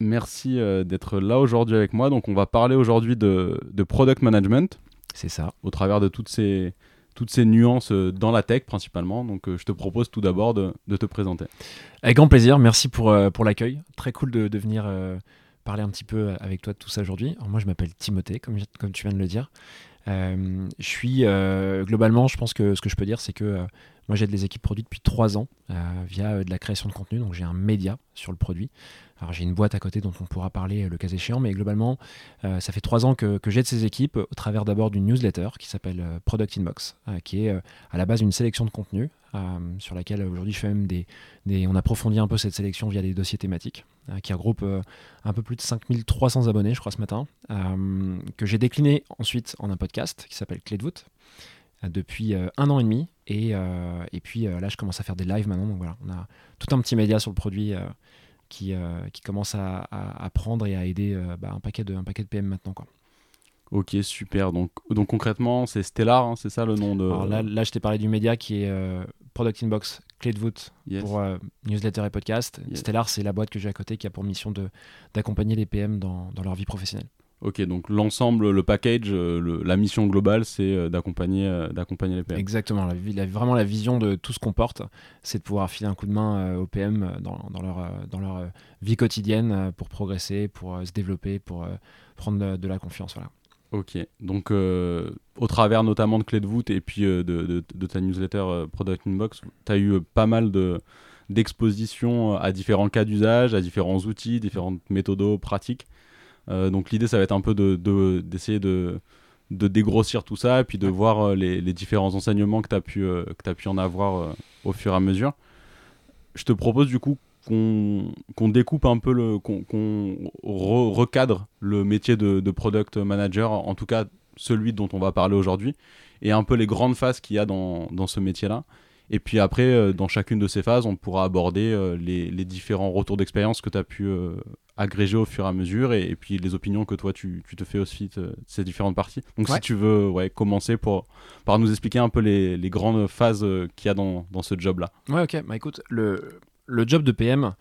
Merci euh, d'être là aujourd'hui avec moi. Donc, on va parler aujourd'hui de, product management. C'est ça. Au travers de toutes ces, toutes ces nuances euh, dans la tech principalement. Donc, euh, je te propose tout d'abord de, te présenter. Avec grand plaisir. Merci pour, pour l'accueil. Très cool de, de venir parler un petit peu avec toi de tout ça aujourd'hui. Moi, je m'appelle Timothée, comme, comme tu viens de le dire. je suis globalement, je pense que ce que je peux dire, c'est que moi, j'aide les équipes produits depuis trois ans via de la création de contenu. Donc, j'ai un média sur le produit. Alors j'ai une boîte à côté dont on pourra parler euh, le cas échéant, mais globalement, euh, ça fait trois ans que, j'aide ces équipes au travers d'abord d'une newsletter qui s'appelle euh, Product Inbox, qui est à la base une sélection de contenu sur laquelle aujourd'hui je fais même des, On approfondit un peu cette sélection via des dossiers thématiques qui regroupe un peu plus de 5300 abonnés, je crois, ce matin, que j'ai décliné ensuite en un podcast qui s'appelle Clé de voûte depuis un an et demi. Et, et puis là, je commence à faire des lives maintenant. Donc voilà, on a tout un petit média sur le produit qui, euh, qui commence à, à, prendre et à aider euh, bah, un, paquet de, un paquet de PM maintenant. Quoi. Ok, super. Donc, donc concrètement, c'est Stellar, hein, c'est ça le nom de. Alors là, là, je t'ai parlé du média qui est euh, Product Inbox, clé de voûte pour newsletter et podcast. Stellar, c'est la boîte que j'ai à côté qui a pour mission d'accompagner les PM dans, dans, leur vie professionnelle. Ok, donc l'ensemble, le package, euh, la mission globale, c'est euh, d'accompagner, euh, d'accompagner les PM. Exactement, la, vraiment la vision de tout ce qu'on porte, c'est de pouvoir filer un coup de main aux PM dans, leur, dans leur vie quotidienne pour progresser, pour se développer, pour prendre de, la confiance. Voilà. Ok, donc au travers notamment de Clé de voûte et puis de, de, ta newsletter Product Inbox, tu as eu pas mal de, d'expositions à différents cas d'usage, à différents outils, différentes méthodes pratiques. Euh, donc l'idée, ça va être un peu d'essayer de, de, dégrossir tout ça et puis de voir euh, les, différents enseignements que tu as, pu, euh, as pu en avoir au fur et à mesure. Je te propose du coup qu'on découpe un peu, le qu'on recadre le métier de, de, product manager, en tout cas celui dont on va parler aujourd'hui, et un peu les grandes phases qu'il y a dans, dans ce métier-là. Et puis après, euh, dans chacune de ces phases, on pourra aborder euh, les, différents retours d'expérience que tu as pu euh, agréger au fur et à mesure et, puis les opinions que toi tu, te fais aussi de ces différentes parties. Donc si tu veux ouais, commencer pour, par nous expliquer un peu les, grandes phases qu'il y a dans, dans ce job-là. Ouais, ok. Bah écoute, le, le job de PM,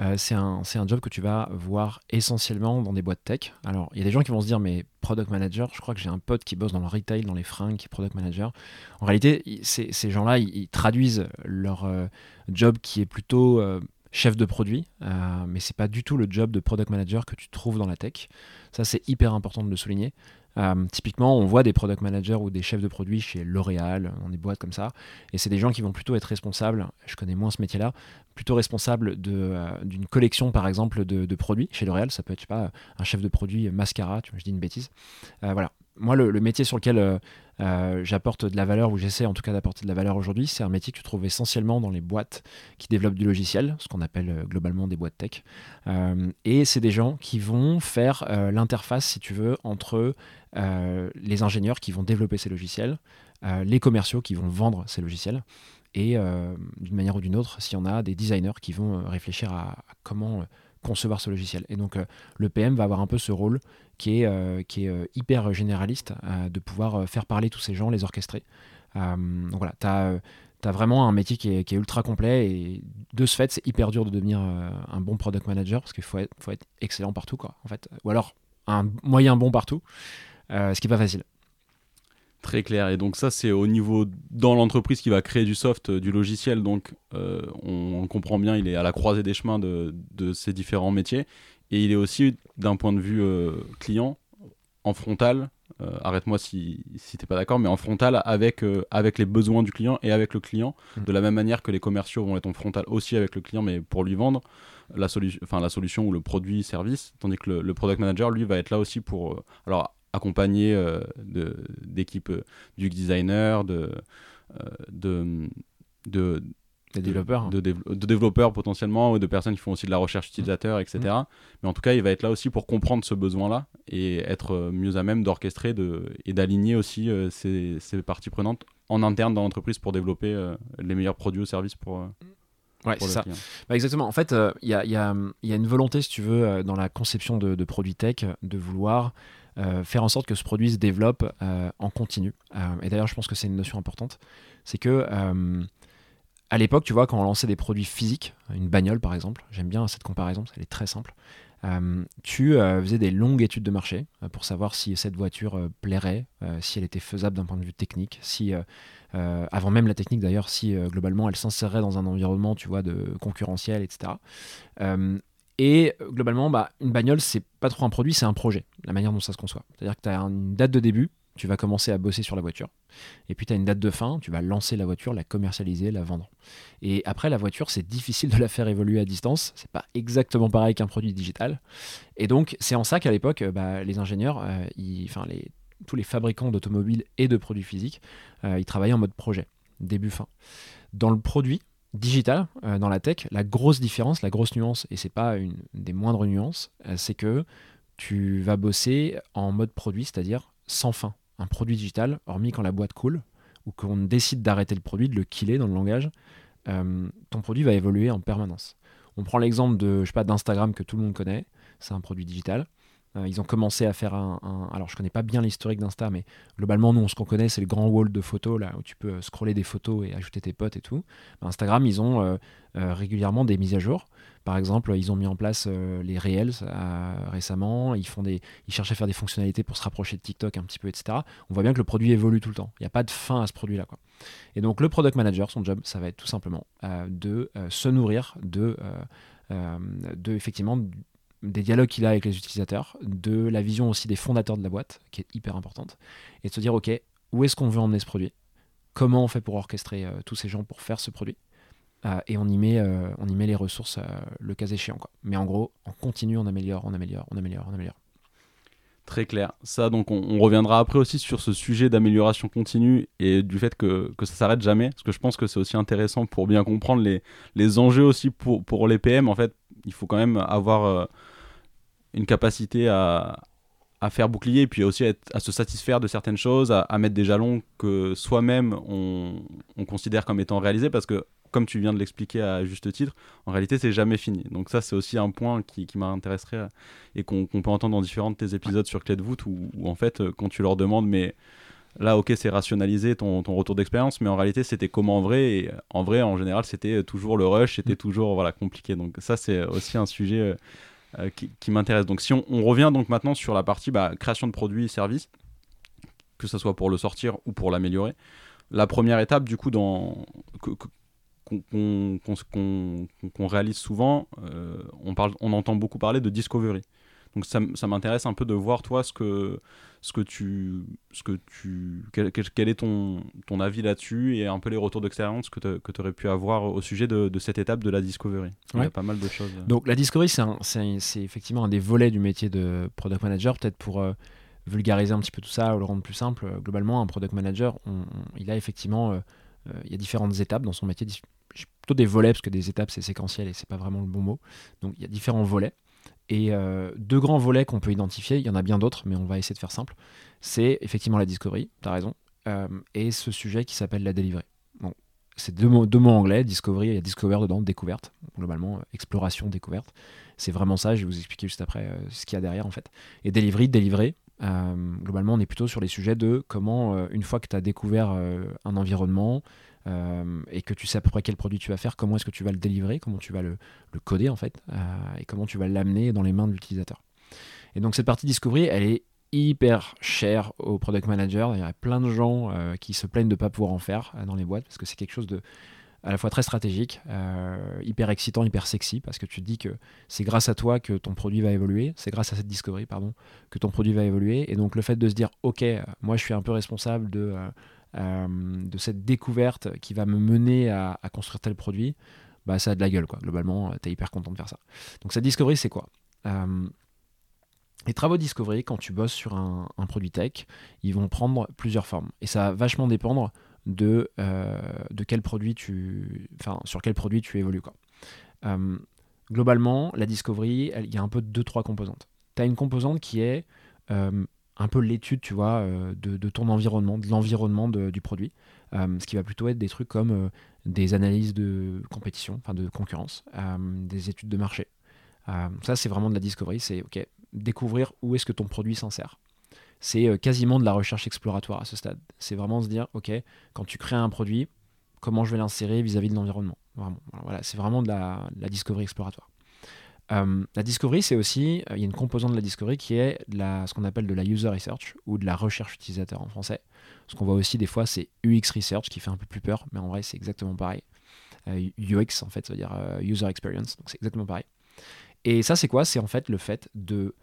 euh, c'est un, job que tu vas voir essentiellement dans des boîtes tech. Alors, il y a des gens qui vont se dire, mais product manager, je crois que j'ai un pote qui bosse dans le retail, dans les fringues, qui product manager. En réalité, ces gens-là, ils, traduisent leur euh, job qui est plutôt euh, chef de produit, mais c'est pas du tout le job de product manager que tu trouves dans la tech. Ça, c'est hyper important de le souligner. Euh, typiquement, on voit des product managers ou des chefs de produits chez L'Oréal, dans des boîtes comme ça, et c'est des gens qui vont plutôt être responsables, je connais moins ce métier-là, plutôt responsables euh, d'une collection par exemple de, produits chez L'Oréal, ça peut être, pas, un chef de produit mascara, tu vois, je dis une bêtise. Euh, voilà, moi, le, métier sur lequel euh, euh, j'apporte de la valeur, ou j'essaie en tout cas d'apporter de la valeur aujourd'hui, c'est un métier que tu trouves essentiellement dans les boîtes qui développent du logiciel, ce qu'on appelle euh, globalement des boîtes tech. et c'est des gens qui vont faire l'interface, si tu veux, entre les ingénieurs qui vont développer ces logiciels, les commerciaux qui vont vendre ces logiciels, et d'une manière ou d'une autre, s'il y en a, des designers qui vont réfléchir à comment concevoir ce logiciel. Et donc le PM va avoir un peu ce rôle qui est, euh, qui est euh, hyper généraliste, euh, de pouvoir faire parler tous ces gens, les orchestrer. donc voilà, tu as, as, vraiment un métier qui est, qui est, ultra complet et de ce fait, c'est hyper dur de devenir un bon product manager parce qu'il faut être, faut être excellent partout, quoi, en fait. Ou alors un moyen bon partout, ce qui n'est pas facile. Très clair. Et donc ça, c'est au niveau dans l'entreprise qui va créer du soft, du logiciel. Donc on, comprend bien, il est à la croisée des chemins de, de ces différents métiers. Et il est aussi, d'un point de vue euh, client, en frontal, euh, arrête-moi si, si tu n'es pas d'accord, mais en frontal avec, euh, avec les besoins du client et avec le client, mm. de la même manière que les commerciaux vont être en frontal aussi avec le client, mais pour lui vendre la, solution enfin, la solution ou le produit, service, tandis que le, product manager, lui, va être là aussi pour alors, accompagner d'équipes du designer, de, de, de des développeurs. De, de, développeurs potentiellement, ou de personnes qui font aussi de la recherche utilisateur, etc. Mmh. Mais en tout cas, il va être là aussi pour comprendre ce besoin-là et être mieux à même d'orchestrer de, et d'aligner aussi ces, ces, parties prenantes en interne dans l'entreprise pour développer les meilleurs produits ou services pour, Ouais, c'est ça. Bah, exactement. En fait, il euh, y, a, y, a, y, a, une volonté, si tu veux, euh, dans la conception de, de produits tech, de vouloir euh, faire en sorte que ce produit se développe en continu. et d'ailleurs, je pense que c'est une notion importante. C'est que à l'époque, tu vois, quand on lançait des produits physiques, une bagnole par exemple, j'aime bien cette comparaison, elle est très simple. tu faisais des longues études de marché pour savoir si cette voiture plairait, si elle était faisable d'un point de vue technique, si euh, avant même la technique d'ailleurs, si euh, globalement elle s'insérerait dans un environnement, tu vois, de concurrentiel, etc. et euh, globalement, bah, une bagnole, c'est pas trop un produit, c'est un projet, la manière dont ça se conçoit. C'est-à-dire que tu as une date de début, tu vas commencer à bosser sur la voiture. Et puis tu as une date de fin, tu vas lancer la voiture, la commercialiser, la vendre. Et après, la voiture, c'est difficile de la faire évoluer à distance. C'est pas exactement pareil qu'un produit digital. Et donc, c'est en ça qu'à l'époque, bah, les ingénieurs, enfin, les tous les fabricants d'automobiles et de produits physiques, euh, ils travaillaient en mode projet, début-fin. Dans le produit digital, euh, dans la tech, la grosse différence, la grosse nuance, et c'est pas une des moindres nuances, euh, c'est que tu vas bosser en mode produit, c'est-à-dire sans fin. Un produit digital, hormis quand la boîte coule, ou qu'on décide d'arrêter le produit, de le killer dans le langage, ton produit va évoluer en permanence. On prend l'exemple de, je sais pas, d'Instagram que tout le monde connaît, c'est un produit digital. Euh, ils ont commencé à faire un, Alors, je connais pas bien l'historique d'Insta, mais globalement, nous, ce qu'on connaît, c'est le grand wall de photos, là, où tu peux scroller des photos et ajouter tes potes et tout. Bah, Instagram, ils ont euh, euh, régulièrement des mises à jour. Par exemple, ils ont mis en place les Reels récemment. Ils, font des, ils cherchent à faire des fonctionnalités pour se rapprocher de TikTok un petit peu, etc. On voit bien que le produit évolue tout le temps. Il n'y a pas de fin à ce produit-là. Et donc, le product manager, son job, ça va être tout simplement de se nourrir de, de effectivement des dialogues qu'il a avec les utilisateurs, de la vision aussi des fondateurs de la boîte, qui est hyper importante, et de se dire, OK, où est-ce qu'on veut emmener ce produit? Comment on fait pour orchestrer euh, tous ces gens pour faire ce produit? Euh, Et on y, met, euh, on y met les ressources le cas échéant. Quoi. Mais en gros, on continue, on améliore, on améliore, on améliore, on améliore. Très clair. Ça, donc, on, reviendra après aussi sur ce sujet d'amélioration continue et du fait que, que ça s'arrête jamais, parce que je pense que c'est aussi intéressant pour bien comprendre les, les enjeux aussi pour, pour les PM. En fait, il faut quand même avoir une capacité à, à faire bouclier et puis aussi à, se satisfaire de certaines choses, à, mettre des jalons que soi-même on, on, considère comme étant réalisés parce que comme tu viens de l'expliquer à juste titre, en réalité c'est jamais fini. Donc ça c'est aussi un point qui, qui m'intéresserait et qu'on peut entendre dans différents de tes épisodes sur Clé de voûte où, en fait quand tu leur demandes mais là ok c'est rationalisé ton, ton retour d'expérience mais en réalité c'était comment en vrai et en vrai en général c'était toujours le rush, c'était mm. toujours voilà compliqué. Donc ça c'est aussi un sujet euh, qui, m'intéresse. Donc si on, revient donc maintenant sur la partie bah, création de produits et services, que ce soit pour le sortir ou pour l'améliorer, la première étape du coup dans qu'on réalise souvent, euh, on entend beaucoup parler de discovery. Donc ça, ça m'intéresse un peu de voir toi ce que, ce que tu, ce que tu, quel, quel est ton, ton avis là-dessus et un peu les retours d'expérience que tu aurais pu avoir au sujet de, de, cette étape de la discovery. Il y a pas mal de choses. Donc la discovery, c'est effectivement un des volets du métier de product manager, peut-être pour euh, vulgariser un petit peu tout ça ou le rendre plus simple. Euh, globalement, un product manager, il a effectivement, euh, il y a différentes étapes dans son métier plutôt des volets parce que des étapes c'est séquentiel et c'est pas vraiment le bon mot. Donc il y a différents volets. Et euh, deux grands volets qu'on peut identifier, il y en a bien d'autres, mais on va essayer de faire simple. C'est effectivement la discovery, tu as raison, euh, et ce sujet qui s'appelle la delivery. Bon, c'est deux mots, anglais, discovery, il y a discover dedans, découverte, globalement, euh, exploration, découverte. C'est vraiment ça, je vais vous expliquer juste après ce qu'il y a derrière en fait. Et delivery, délivrer, globalement, on est plutôt sur les sujets de comment, une fois que tu as découvert un environnement, euh, et que tu sais à peu près quel produit tu vas faire, comment est-ce que tu vas le délivrer, comment tu vas le, coder en fait, euh, et comment tu vas l'amener dans les mains de l'utilisateur. Et donc cette partie discovery, elle est hyper chère aux product managers. Il y a plein de gens euh, qui se plaignent de ne pas pouvoir en faire dans les boîtes parce que c'est quelque chose de à la fois très stratégique, hyper excitant, hyper sexy, parce que tu te dis que c'est grâce à toi que ton produit va évoluer, c'est grâce à cette discovery, pardon, que ton produit va évoluer. Et donc le fait de se dire, ok, moi je suis un peu responsable de de cette découverte qui va me mener à, construire tel produit, bah, ça a de la gueule, quoi. Globalement, tu es hyper content de faire ça. Donc, cette discovery, c'est quoi? Euh, les travaux discovery, quand tu bosses sur un, produit tech, ils vont prendre plusieurs formes. Et ça va vachement dépendre de, de quel produit tu, enfin, sur quel produit tu évolues. Quoi. globalement, la discovery, il y a un peu deux, trois composantes. Tu as une composante qui est un peu l'étude, tu vois, de, de, ton environnement, de l'environnement du produit. ce qui va plutôt être des trucs comme des analyses de compétition, enfin de concurrence, des études de marché. ça, c'est vraiment de la discovery. C'est ok, découvrir où est-ce que ton produit sert c'est euh, quasiment de la recherche exploratoire à ce stade. C'est vraiment se dire, ok, quand tu crées un produit, comment je vais l'insérer vis-à-vis de l'environnement? Voilà, c'est vraiment de la, discovery exploratoire. Euh, la discovery, c'est aussi, euh, il y a une composante de la discovery qui est la, ce qu'on appelle de la user research ou de la recherche utilisateur en français. Ce qu'on voit aussi des fois, c'est UX research qui fait un peu plus peur, mais en vrai, c'est exactement pareil. UX, en fait, ça veut dire user experience, donc c'est exactement pareil. Et ça, c'est quoi? C'est en fait le fait de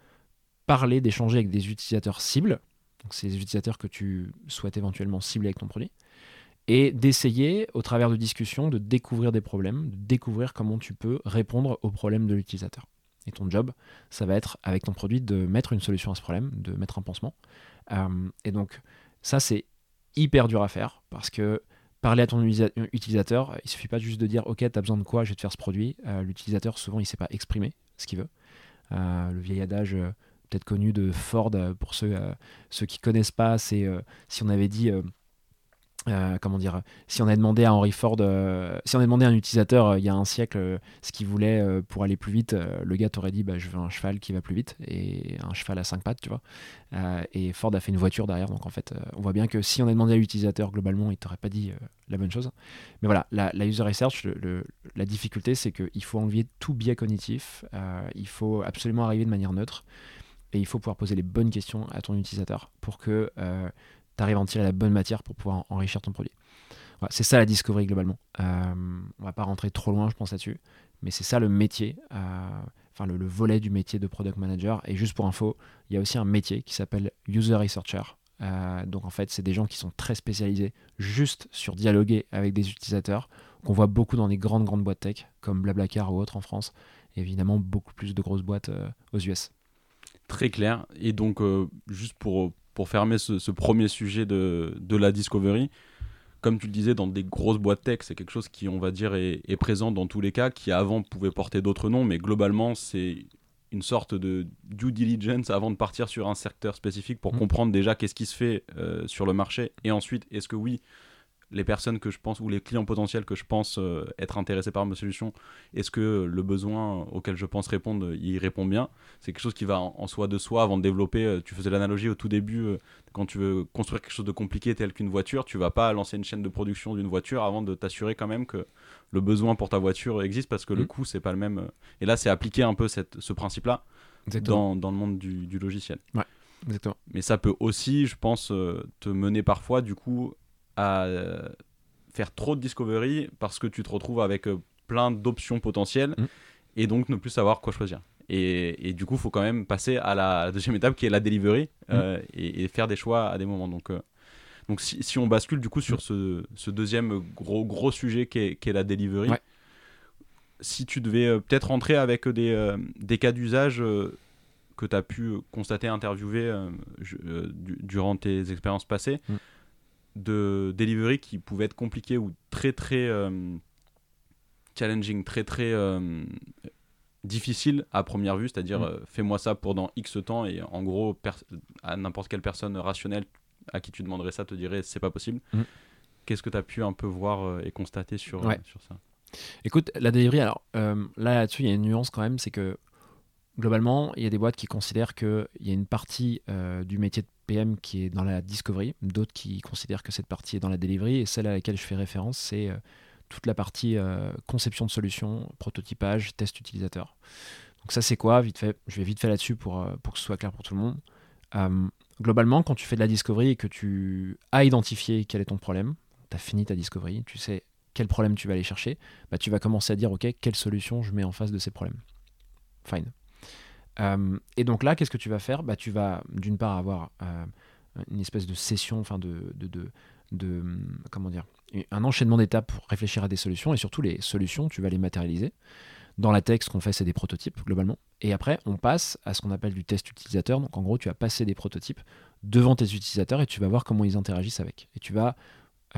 parler, d'échanger avec des utilisateurs cibles, donc ces utilisateurs que tu souhaites éventuellement cibler avec ton produit, et d'essayer, au travers de discussions, de découvrir des problèmes, de découvrir comment tu peux répondre aux problèmes de l'utilisateur. Et ton job, ça va être, avec ton produit, de mettre une solution à ce problème, de mettre un pansement. Euh, et donc, ça, c'est hyper dur à faire, parce que parler à ton utilisateur, il suffit pas juste de dire, OK, tu as besoin de quoi, je vais te faire ce produit. Euh, l'utilisateur, souvent, il ne sait pas exprimer ce qu'il veut. Euh, le vieil adage peut-être connu de Ford, pour ceux, ceux qui connaissent pas, c'est si on avait dit... comment dire, si on avait demandé à Henry Ford, si on avait demandé à un utilisateur il y a un siècle ce qu'il voulait pour aller plus vite, le gars t'aurait dit bah, je veux un cheval qui va plus vite et un cheval à cinq pattes, tu vois. et Ford a fait une voiture derrière, donc en fait, on voit bien que si on avait demandé à l'utilisateur globalement, il t'aurait pas dit la bonne chose. Mais voilà, la, user research, la difficulté, c'est qu'il faut enlever tout biais cognitif, il faut absolument arriver de manière neutre et il faut pouvoir poser les bonnes questions à ton utilisateur pour que euh, tu arrives à en tirer la bonne matière pour pouvoir enrichir ton produit. c'est ça la discovery globalement. Euh, on va pas rentrer trop loin, je pense là-dessus, mais c'est ça le métier, euh, enfin le, volet du métier de product manager. Et juste pour info, il y a aussi un métier qui s'appelle user researcher. Euh, donc en fait, c'est des gens qui sont très spécialisés juste sur dialoguer avec des utilisateurs, qu'on voit beaucoup dans les grandes grandes boîtes tech comme Blablacar ou autres en France, et évidemment beaucoup plus de grosses boîtes aux US très clair. Et donc, euh, juste pour, pour fermer ce, premier sujet de, de, la discovery, comme tu le disais, dans des grosses boîtes tech, c'est quelque chose qui, on va dire, est, présent dans tous les cas, qui avant pouvait porter d'autres noms, mais globalement, c'est une sorte de due diligence avant de partir sur un secteur spécifique pour mmh. comprendre déjà qu'est-ce qui se fait euh, sur le marché. Et ensuite, est-ce que oui, les personnes que je pense ou les clients potentiels que je pense euh, être intéressés par ma solution, est-ce que le besoin auquel je pense répondre, il répond bien? C'est quelque chose qui va en, soi de soi avant de développer. Euh, tu faisais l'analogie au tout début, euh, quand tu veux construire quelque chose de compliqué tel qu'une voiture, tu vas pas lancer une chaîne de production d'une voiture avant de t'assurer quand même que le besoin pour ta voiture existe parce que le mmh. coût c'est pas le même. Et là, c'est appliquer un peu cette, ce principe-là dans, dans, le monde du, du logiciel. Ouais. Exactement. Mais ça peut aussi, je pense, te mener parfois du coup à euh, faire trop de discovery parce que tu te retrouves avec euh, plein d'options potentielles mm. et donc ne plus savoir quoi choisir. Et, et du coup, il faut quand même passer à la, deuxième étape qui est la delivery mm. euh, et, faire des choix à des moments. Donc, donc si, si, on bascule du coup sur ce, ce deuxième gros, gros sujet qui est, qui est la delivery, si tu devais peut-être rentrer avec des, des cas d'usage que tu as pu constater, interviewer durant tes expériences passées, mm de delivery qui pouvaient être compliqués ou très très euh, challenging, très très euh, difficile à première vue, c'est-à-dire mm. euh, fais-moi ça pendant X temps et en gros à n'importe quelle personne rationnelle à qui tu demanderais ça te dirait c'est pas possible. Mm. Qu'est-ce que tu as pu un peu voir et constater sur, sur ça? Écoute, la delivery, alors là là-dessus, il y a une nuance quand même, c'est que globalement, il y a des boîtes qui considèrent qu'il y a une partie du métier de Qui est dans la discovery, d'autres qui considèrent que cette partie est dans la delivery, et celle à laquelle je fais référence, c'est euh, toute la partie euh, conception de solutions, prototypage, test utilisateur. Donc ça c'est quoi? Vite fait, je vais vite fait là-dessus pour, euh, pour que ce soit clair pour tout le monde. globalement, quand tu fais de la discovery et que tu as identifié quel est ton problème, tu as fini ta discovery, tu sais quel problème tu vas aller chercher, bah, tu vas commencer à dire ok, quelle solution je mets en face de ces problèmes? Fine. Euh, et donc là, qu'est-ce que tu vas faire? Bah, Tu vas d'une part avoir euh, une espèce de session, enfin de, de, de, comment dire, un enchaînement d'étapes pour réfléchir à des solutions et surtout les solutions, tu vas les matérialiser. Dans la tech, ce qu'on fait, c'est des prototypes globalement. Et après, on passe à ce qu'on appelle du test utilisateur. Donc en gros, tu vas passer des prototypes devant tes utilisateurs et tu vas voir comment ils interagissent avec. Et tu vas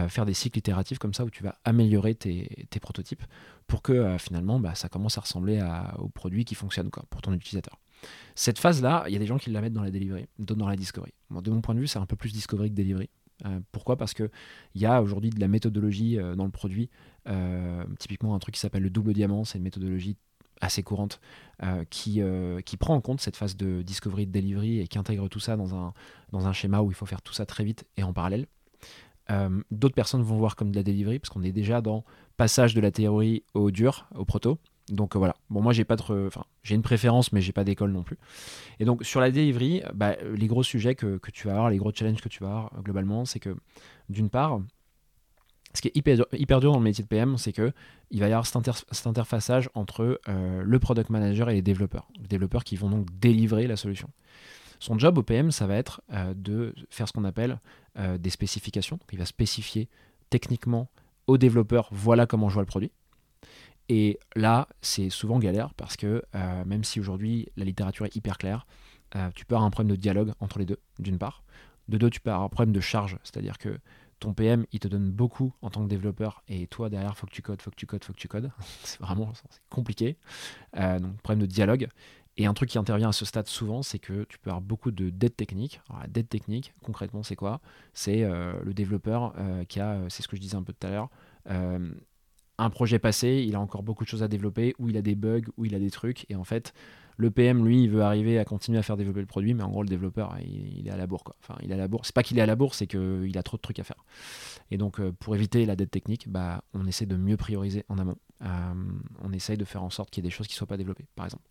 faire des cycles itératifs comme ça où tu vas améliorer tes, prototypes pour que finalement bah, ça commence à ressembler au produit qui fonctionne quoi, pour ton utilisateur. Cette phase-là, il y a des gens qui la mettent dans la delivery, d'autres dans la discovery. de mon point de vue, c'est un peu plus discovery que delivery. Euh, pourquoi? Parce qu'il y a aujourd'hui de la méthodologie euh, dans le produit. Euh, typiquement, un truc qui s'appelle le double diamant, c'est une méthodologie assez courante qui, qui prend en compte cette phase de discovery, de delivery et qui intègre tout ça dans un, dans un schéma où il faut faire tout ça très vite et en parallèle. D'autres personnes vont voir comme de la delivery parce qu'on est déjà dans passage de la théorie au dur, au proto. Donc euh, voilà. Bon, moi j'ai pas de, enfin, j'ai une préférence, mais j'ai pas d'école non plus. Et donc sur la delivery, bah, les gros sujets que, tu vas avoir, les gros challenges que tu vas avoir globalement, c'est que d'une part, ce qui est hyper, dur dans le métier de PM, c'est que il va y avoir cet, interfaçage entre euh, le product manager et les développeurs, les développeurs qui vont donc délivrer la solution. Son job au PM, ça va être euh, de faire ce qu'on appelle des spécifications. il va spécifier techniquement aux développeurs voilà comment je vois le produit. Et là, c'est souvent galère parce que euh, même si aujourd'hui la littérature est hyper claire, euh, tu peux avoir un problème de dialogue entre les deux, d'une part. De deux, tu peux avoir un problème de charge, c'est-à-dire que ton PM, il te donne beaucoup en tant que développeur et toi, derrière, faut que tu codes, faut que tu codes, faut que tu codes. c'est vraiment compliqué. Euh, donc, problème de dialogue. Et un truc qui intervient à ce stade souvent, c'est que tu peux avoir beaucoup de dettes techniques. Alors, la dette technique, concrètement, c'est quoi? C'est le développeur qui a, c'est ce que je disais un peu tout à l'heure, un projet passé, il a encore beaucoup de choses à développer, ou il a des bugs, ou il a des trucs, et en fait, le PM, lui, il veut arriver à continuer à faire développer le produit, mais en gros, le développeur, il, est à la bourre. Quoi. Enfin, il est à la bourre. C'est pas qu'il est à la bourre, c'est qu'il a trop de trucs à faire. Et donc, euh, pour éviter la dette technique, bah, on essaie de mieux prioriser en amont. Euh, on essaye de faire en sorte qu'il y ait des choses qui ne soient pas développées, par exemple.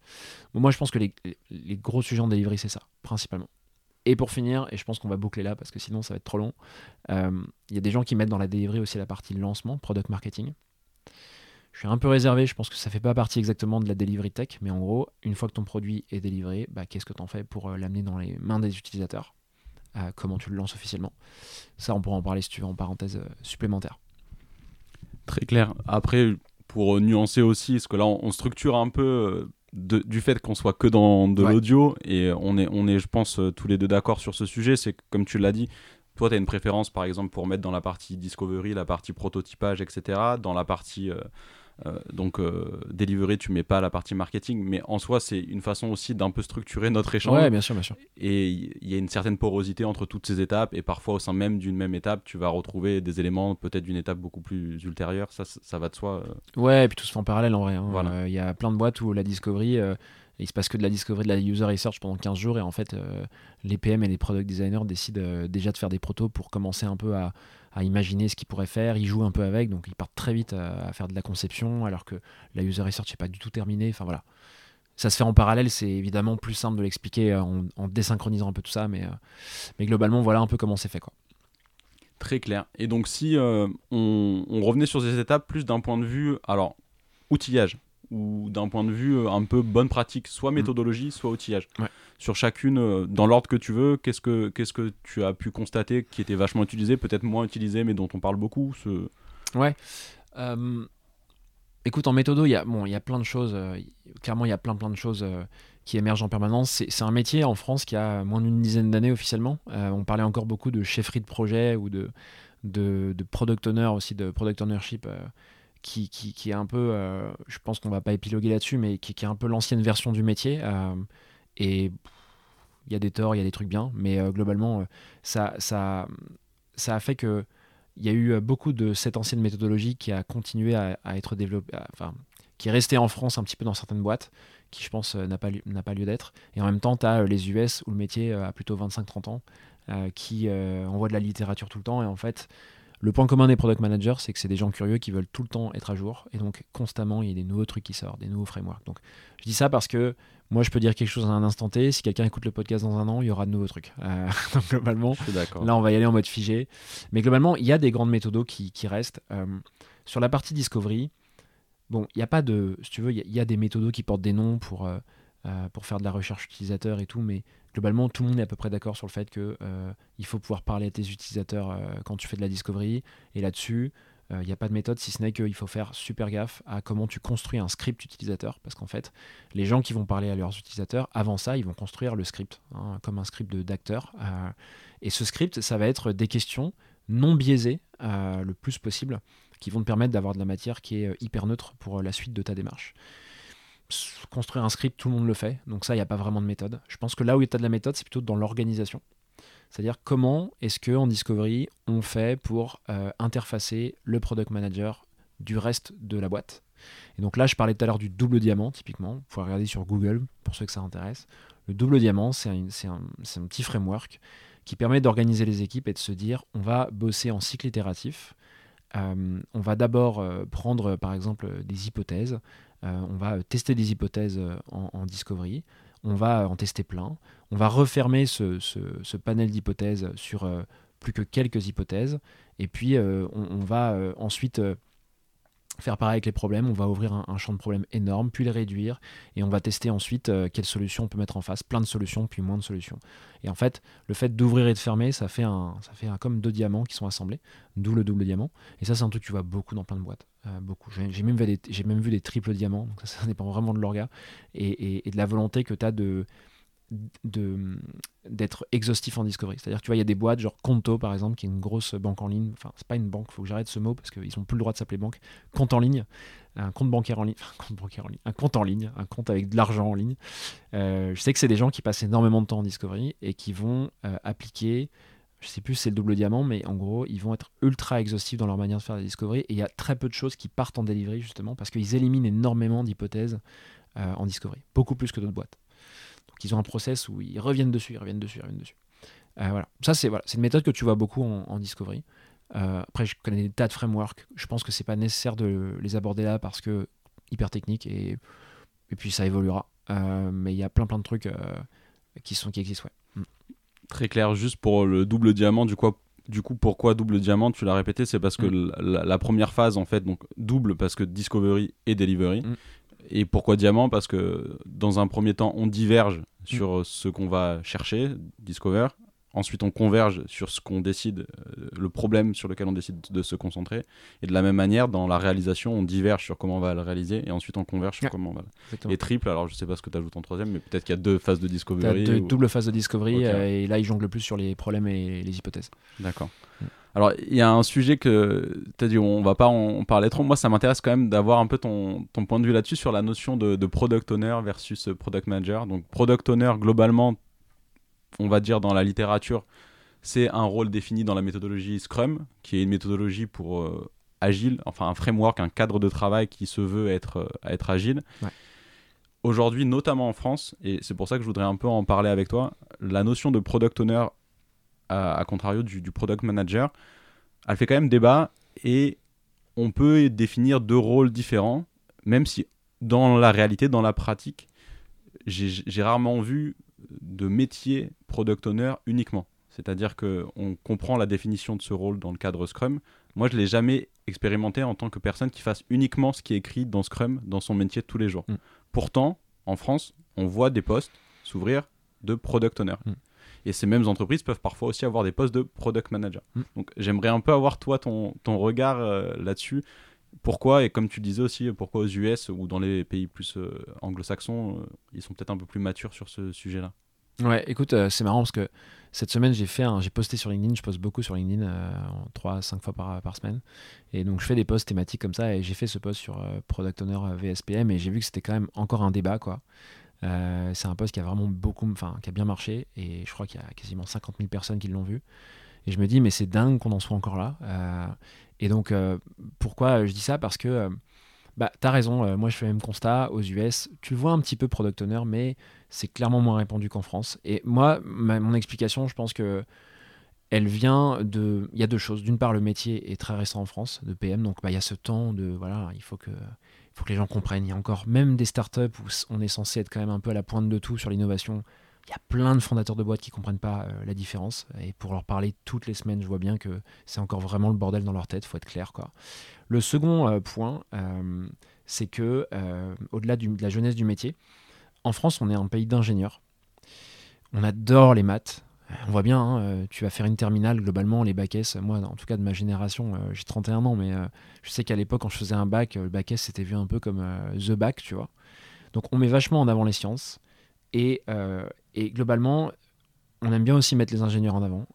moi, je pense que les, gros sujets en delivery, c'est ça, principalement. Et pour finir, et je pense qu'on va boucler là parce que sinon ça va être trop long, euh, il y a des gens qui mettent dans la delivery aussi la partie lancement, product marketing. Je suis un peu réservé, je pense que ça fait pas partie exactement de la delivery tech, mais en gros, une fois que ton produit est délivré, bah, qu'est-ce que tu en fais pour euh, l'amener dans les mains des utilisateurs? Euh, Comment tu le lances officiellement? Ça, on pourra en parler si tu veux en parenthèse euh, supplémentaire. Très clair. Après, pour nuancer aussi, parce que là, on, structure un peu du fait qu'on soit que dans de l'audio, et on est, on est, je pense, tous les deux d'accord sur ce sujet, c'est comme tu l'as dit, toi, tu as une préférence, par exemple, pour mettre dans la partie discovery, la partie prototypage, etc. Dans la partie euh, donc, euh, delivery, tu mets pas la partie marketing, mais en soi, c'est une façon aussi d'un peu structurer notre échange. Ouais, bien sûr, bien sûr. Et il y a une certaine porosité entre toutes ces étapes, et parfois au sein même d'une même étape, tu vas retrouver des éléments peut-être d'une étape beaucoup plus ultérieure. Ça, ça va de soi. Euh. Ouais, et puis tout se fait en parallèle en vrai. Hein. Il y a plein de boîtes où la discovery il se passe que de la discovery, de la user research pendant 15 jours et en fait les PM et les product designers décident déjà de faire des protos pour commencer un peu à, imaginer ce qu'ils pourraient faire, ils jouent un peu avec, donc ils partent très vite à, faire de la conception, alors que la user research n'est pas du tout terminée. Enfin voilà. Ça se fait en parallèle, c'est évidemment plus simple de l'expliquer en, désynchronisant un peu tout ça, mais, euh, globalement, voilà un peu comment c'est fait. Très clair. Et donc, si euh, on, on, revenait sur ces étapes plus d'un point de vue, alors, outillage, ou d'un point de vue euh, un peu bonne pratique, soit mm. méthodologie, soit outillage. Sur chacune, euh, dans l'ordre que tu veux, qu'est-ce que, qu'est-ce que tu as pu constater qui était vachement utilisé, peut-être moins utilisé, mais dont on parle beaucoup ce... Ouais. Euh, écoute, en méthodo, il y, a, bon, y a plein de choses. clairement, il y a plein, plein de choses qui émergent en permanence. C'est, un métier en France qui a moins d'une dizaine d'années officiellement. on parlait encore beaucoup de chefferie de projet ou de, de, de product owner aussi, de product ownership qui, qui, est un peu, euh, je pense qu'on va pas épiloguer là-dessus, mais qui, qui, est un peu l'ancienne version du métier. Euh, et il y a des torts, il y a des trucs bien, mais euh, globalement, ça, ça, ça a fait que il y a eu beaucoup de cette ancienne méthodologie qui a continué à, être développée, enfin, qui est restée en France un petit peu dans certaines boîtes, qui je pense n'a pas, n'a pas lieu d'être. Et en même temps, tu as les US où le métier a plutôt 25-30 ans, qui envoient de la littérature tout le temps, et en fait, le point commun des product managers, c'est que c'est des gens curieux qui veulent tout le temps être à jour et donc constamment il y a des nouveaux trucs qui sortent, des nouveaux frameworks. Donc je dis ça parce que moi je peux dire quelque chose à un instant T. Si quelqu'un écoute le podcast dans un an, il y aura de nouveaux trucs. Euh, donc globalement, là on va y aller en mode figé. Mais globalement, il y a des grandes méthodos qui, restent. Euh, sur la partie discovery, bon, il n'y a pas de, si tu veux, il y, a des méthodos qui portent des noms pour, euh, pour faire de la recherche utilisateur et tout, mais globalement, tout le monde est à peu près d'accord sur le fait qu'il euh, faut pouvoir parler à tes utilisateurs euh, quand tu fais de la discovery. Et là-dessus, il euh, n'y a pas de méthode si ce n'est qu'il faut faire super gaffe à comment tu construis un script utilisateur. Parce qu'en fait, les gens qui vont parler à leurs utilisateurs, avant ça, ils vont construire le script, hein, comme un script d'acteur. et ce script, ça va être des questions non biaisés le plus possible, qui vont te permettre d'avoir de la matière qui est hyper neutre pour la suite de ta démarche construire un script, tout le monde le fait. Donc ça, il n'y a pas vraiment de méthode. Je pense que là où il y a de la méthode, c'est plutôt dans l'organisation. C'est-à-dire comment est-ce que en Discovery, on fait pour euh, interfacer le product manager du reste de la boîte. Et donc là, je parlais tout à l'heure du double diamant, typiquement. Vous pouvez regarder sur Google pour ceux que ça intéresse. Le double diamant, c'est un, petit framework qui permet d'organiser les équipes et de se dire on va bosser en cycle itératif. Euh, on va d'abord euh, prendre par exemple des hypothèses, on va tester des hypothèses euh, en, discovery, on va en tester plein, on va refermer ce, panel d'hypothèses sur euh, plus que quelques hypothèses, et puis on, va ensuite faire pareil avec les problèmes, on va ouvrir un, champ de problèmes énorme, puis les réduire, et on va tester ensuite euh, quelles solutions on peut mettre en face, plein de solutions, puis moins de solutions. Et en fait, le fait d'ouvrir et de fermer, ça fait, un, ça fait un, comme deux diamants qui sont assemblés, d'où le double diamant. Et ça, c'est un truc que tu vois beaucoup dans plein de boîtes. Euh, beaucoup. J'ai même, vu des, même vu des triples diamants, donc ça, dépend vraiment de l'orga, et, et, de la volonté que tu as de d'être exhaustif en discovery. C'est-à-dire que tu vois, il y a des boîtes, genre Conto par exemple, qui est une grosse banque en ligne. Enfin, c'est pas une banque, faut que j'arrête ce mot parce qu'ils n'ont plus le droit de s'appeler banque. Compte en ligne, un compte bancaire en ligne, enfin, compte bancaire en ligne, un compte en ligne, un compte avec de l'argent en ligne. Euh, je sais que c'est des gens qui passent énormément de temps en discovery et qui vont euh, appliquer, je sais plus c'est le double diamant, mais en gros, ils vont être ultra exhaustifs dans leur manière de faire des discovery et il y a très peu de choses qui partent en delivery justement parce qu'ils éliminent énormément d'hypothèses euh, en discovery, beaucoup plus que d'autres boîtes. Donc ils ont un process où ils reviennent dessus, ils reviennent dessus, ils reviennent dessus. Euh, voilà. Ça, c'est voilà, une méthode que tu vois beaucoup en, discovery. Euh, après, je connais des tas de frameworks. Je pense que c'est pas nécessaire de les aborder là parce que hyper technique et, et puis ça évoluera. Euh, mais il y a plein plein de trucs qui, sont, qui existent. Ouais. Mm. Très clair, juste pour le double diamant, du coup, du coup, pourquoi double diamant? Tu l'as répété, c'est parce que mm. la, première phase, en fait, donc double parce que Discovery et Delivery. Mm. Et pourquoi diamant? Parce que dans un premier temps, on diverge sur mm. ce qu'on va chercher, discover. Ensuite, on converge sur ce qu'on décide, euh, le problème sur lequel on décide de se concentrer. Et de la même manière, dans la réalisation, on diverge sur comment on va le réaliser. Et ensuite, on converge sur comment on va le... Et triple, alors je sais pas ce que tu ajoutes en troisième, mais peut-être qu'il y a deux phases de discovery. Deux doubles phases de discovery. Euh, et là, il jongle plus sur les problèmes et les hypothèses. D'accord. Mm. Alors, il y a un sujet que tu as dit, on va pas en parler trop. Moi, ça m'intéresse quand même d'avoir un peu ton, ton, point de vue là-dessus sur la notion de, de, product owner versus product manager. Donc, product owner, globalement, on va dire dans la littérature, c'est un rôle défini dans la méthodologie Scrum, qui est une méthodologie pour euh, agile, enfin un framework, un cadre de travail qui se veut être, euh, être agile. Aujourd'hui, notamment en France, et c'est pour ça que je voudrais un peu en parler avec toi, la notion de product owner à, contrario du, product manager, elle fait quand même débat et on peut définir deux rôles différents, même si dans la réalité, dans la pratique, j'ai rarement vu de métier product owner uniquement. C'est-à-dire qu'on comprend la définition de ce rôle dans le cadre Scrum. Moi, je ne l'ai jamais expérimenté en tant que personne qui fasse uniquement ce qui est écrit dans Scrum dans son métier de tous les jours. Mm. Pourtant, en France, on voit des postes s'ouvrir de product owner. Mm. Et ces mêmes entreprises peuvent parfois aussi avoir des postes de product manager. Mm. Donc j'aimerais un peu avoir toi ton, ton regard euh, là-dessus. Pourquoi, et comme tu disais aussi, pourquoi aux US ou dans les pays plus euh, anglo-saxons, euh, ils sont peut-être un peu plus matures sur ce sujet-là Ouais, écoute, c'est marrant parce que cette semaine, j'ai posté sur LinkedIn, je poste beaucoup sur LinkedIn, 3 5 fois par, semaine. Et donc, je fais des posts thématiques comme ça, et j'ai fait ce post sur Product Owner VSPM, et j'ai vu que c'était quand même encore un débat, quoi. Euh, c'est un poste qui a vraiment beaucoup, enfin, qui a bien marché et je crois qu'il y a quasiment 50 000 personnes qui l'ont vu. Et je me dis, mais c'est dingue qu'on en soit encore là. Euh, et donc, euh, pourquoi je dis ça? Parce que, bah, t'as raison, moi je fais le même constat. Aux US, tu le vois un petit peu product owner, mais c'est clairement moins répandu qu'en France. Et moi, mon explication, je pense que elle vient de. Il y a deux choses. D'une part, le métier est très récent en France, de PM, donc bah, il y a ce temps de. Voilà, il faut que les gens comprennent. Il y a encore même des startups où on est censé être quand même un peu à la pointe de tout sur l'innovation. Il y a plein de fondateurs de boîtes qui comprennent pas euh, la différence. Et pour leur parler toutes les semaines, je vois bien que c'est encore vraiment le bordel dans leur tête. Faut être clair, quoi. Le second euh, point, euh, c'est que au-delà de la jeunesse du métier, en France, on est un pays d'ingénieurs. On adore les maths on voit bien, hein, tu vas faire une terminale, globalement, les bacs S, moi, en tout cas de ma génération, j'ai 31 ans, mais je sais qu'à l'époque, quand je faisais un bac, le bac S, c'était vu un peu comme The Bac, tu vois. Donc on met vachement en avant les sciences, et, globalement, on aime bien aussi mettre les ingénieurs en avant.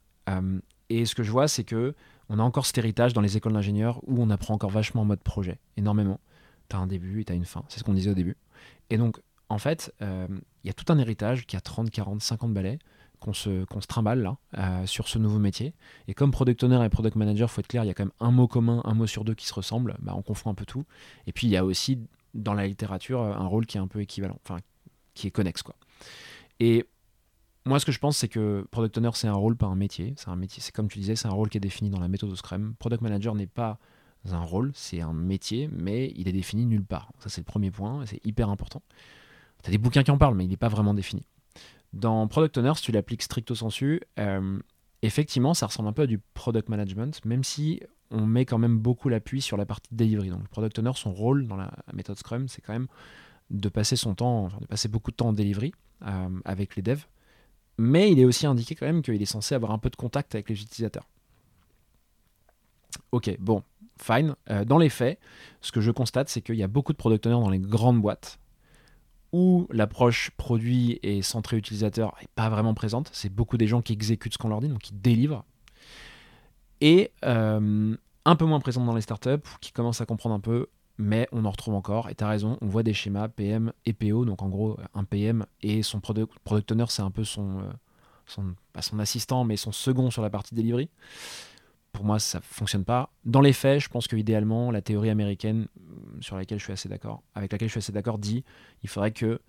et ce que je vois, c'est que on a encore cet héritage dans les écoles d'ingénieurs où on apprend encore vachement en mode projet, énormément. Tu as un début et tu as une fin, c'est ce qu'on disait au début. Et donc, en fait, euh, il y a tout un héritage qui a 30, 40, 50 balais qu'on se, se trimballe là, euh, sur ce nouveau métier. Et comme product owner et product manager, faut être clair, il y a quand même un mot commun, un mot sur deux qui se ressemblent. Bah, on confond un peu tout. Et puis, il y a aussi dans la littérature un rôle qui est un peu équivalent, enfin, qui est connexe. Quoi. Et moi, ce que je pense, c'est que product owner, c'est un rôle, pas un métier. C'est un comme tu disais, c'est un rôle qui est défini dans la méthode de Scrum. Product manager n'est pas un rôle, c'est un métier, mais il est défini nulle part. Ça, c'est le premier point, c'est hyper important. Tu des bouquins qui en parlent, mais il n'est pas vraiment défini. Dans Product Owner, si tu l'appliques stricto sensu, euh, effectivement, ça ressemble un peu à du product management, même si on met quand même beaucoup l'appui sur la partie delivery. Donc, product owner, son rôle dans la méthode Scrum, c'est quand même de passer son temps, de passer beaucoup de temps en delivery euh, avec les devs. Mais il est aussi indiqué quand même qu'il est censé avoir un peu de contact avec les utilisateurs. Ok, bon, fine. Euh, dans les faits, ce que je constate, c'est qu'il y a beaucoup de product owners dans les grandes boîtes où l'approche produit et centrée utilisateur n'est pas vraiment présente. C'est beaucoup des gens qui exécutent ce qu'on leur dit, donc qui délivrent. Et euh, un peu moins présente dans les startups, qui commencent à comprendre un peu, mais on en retrouve encore. Et tu as raison, on voit des schémas PM et PO, donc en gros, un PM et son product, product owner, c'est un peu son, euh, son, assistant, mais son second sur la partie delivery pour moi, ça fonctionne pas. Dans les faits, je pense que idéalement, la théorie américaine, euh, sur laquelle je suis assez d'accord, avec laquelle je suis assez d'accord, dit il faudrait que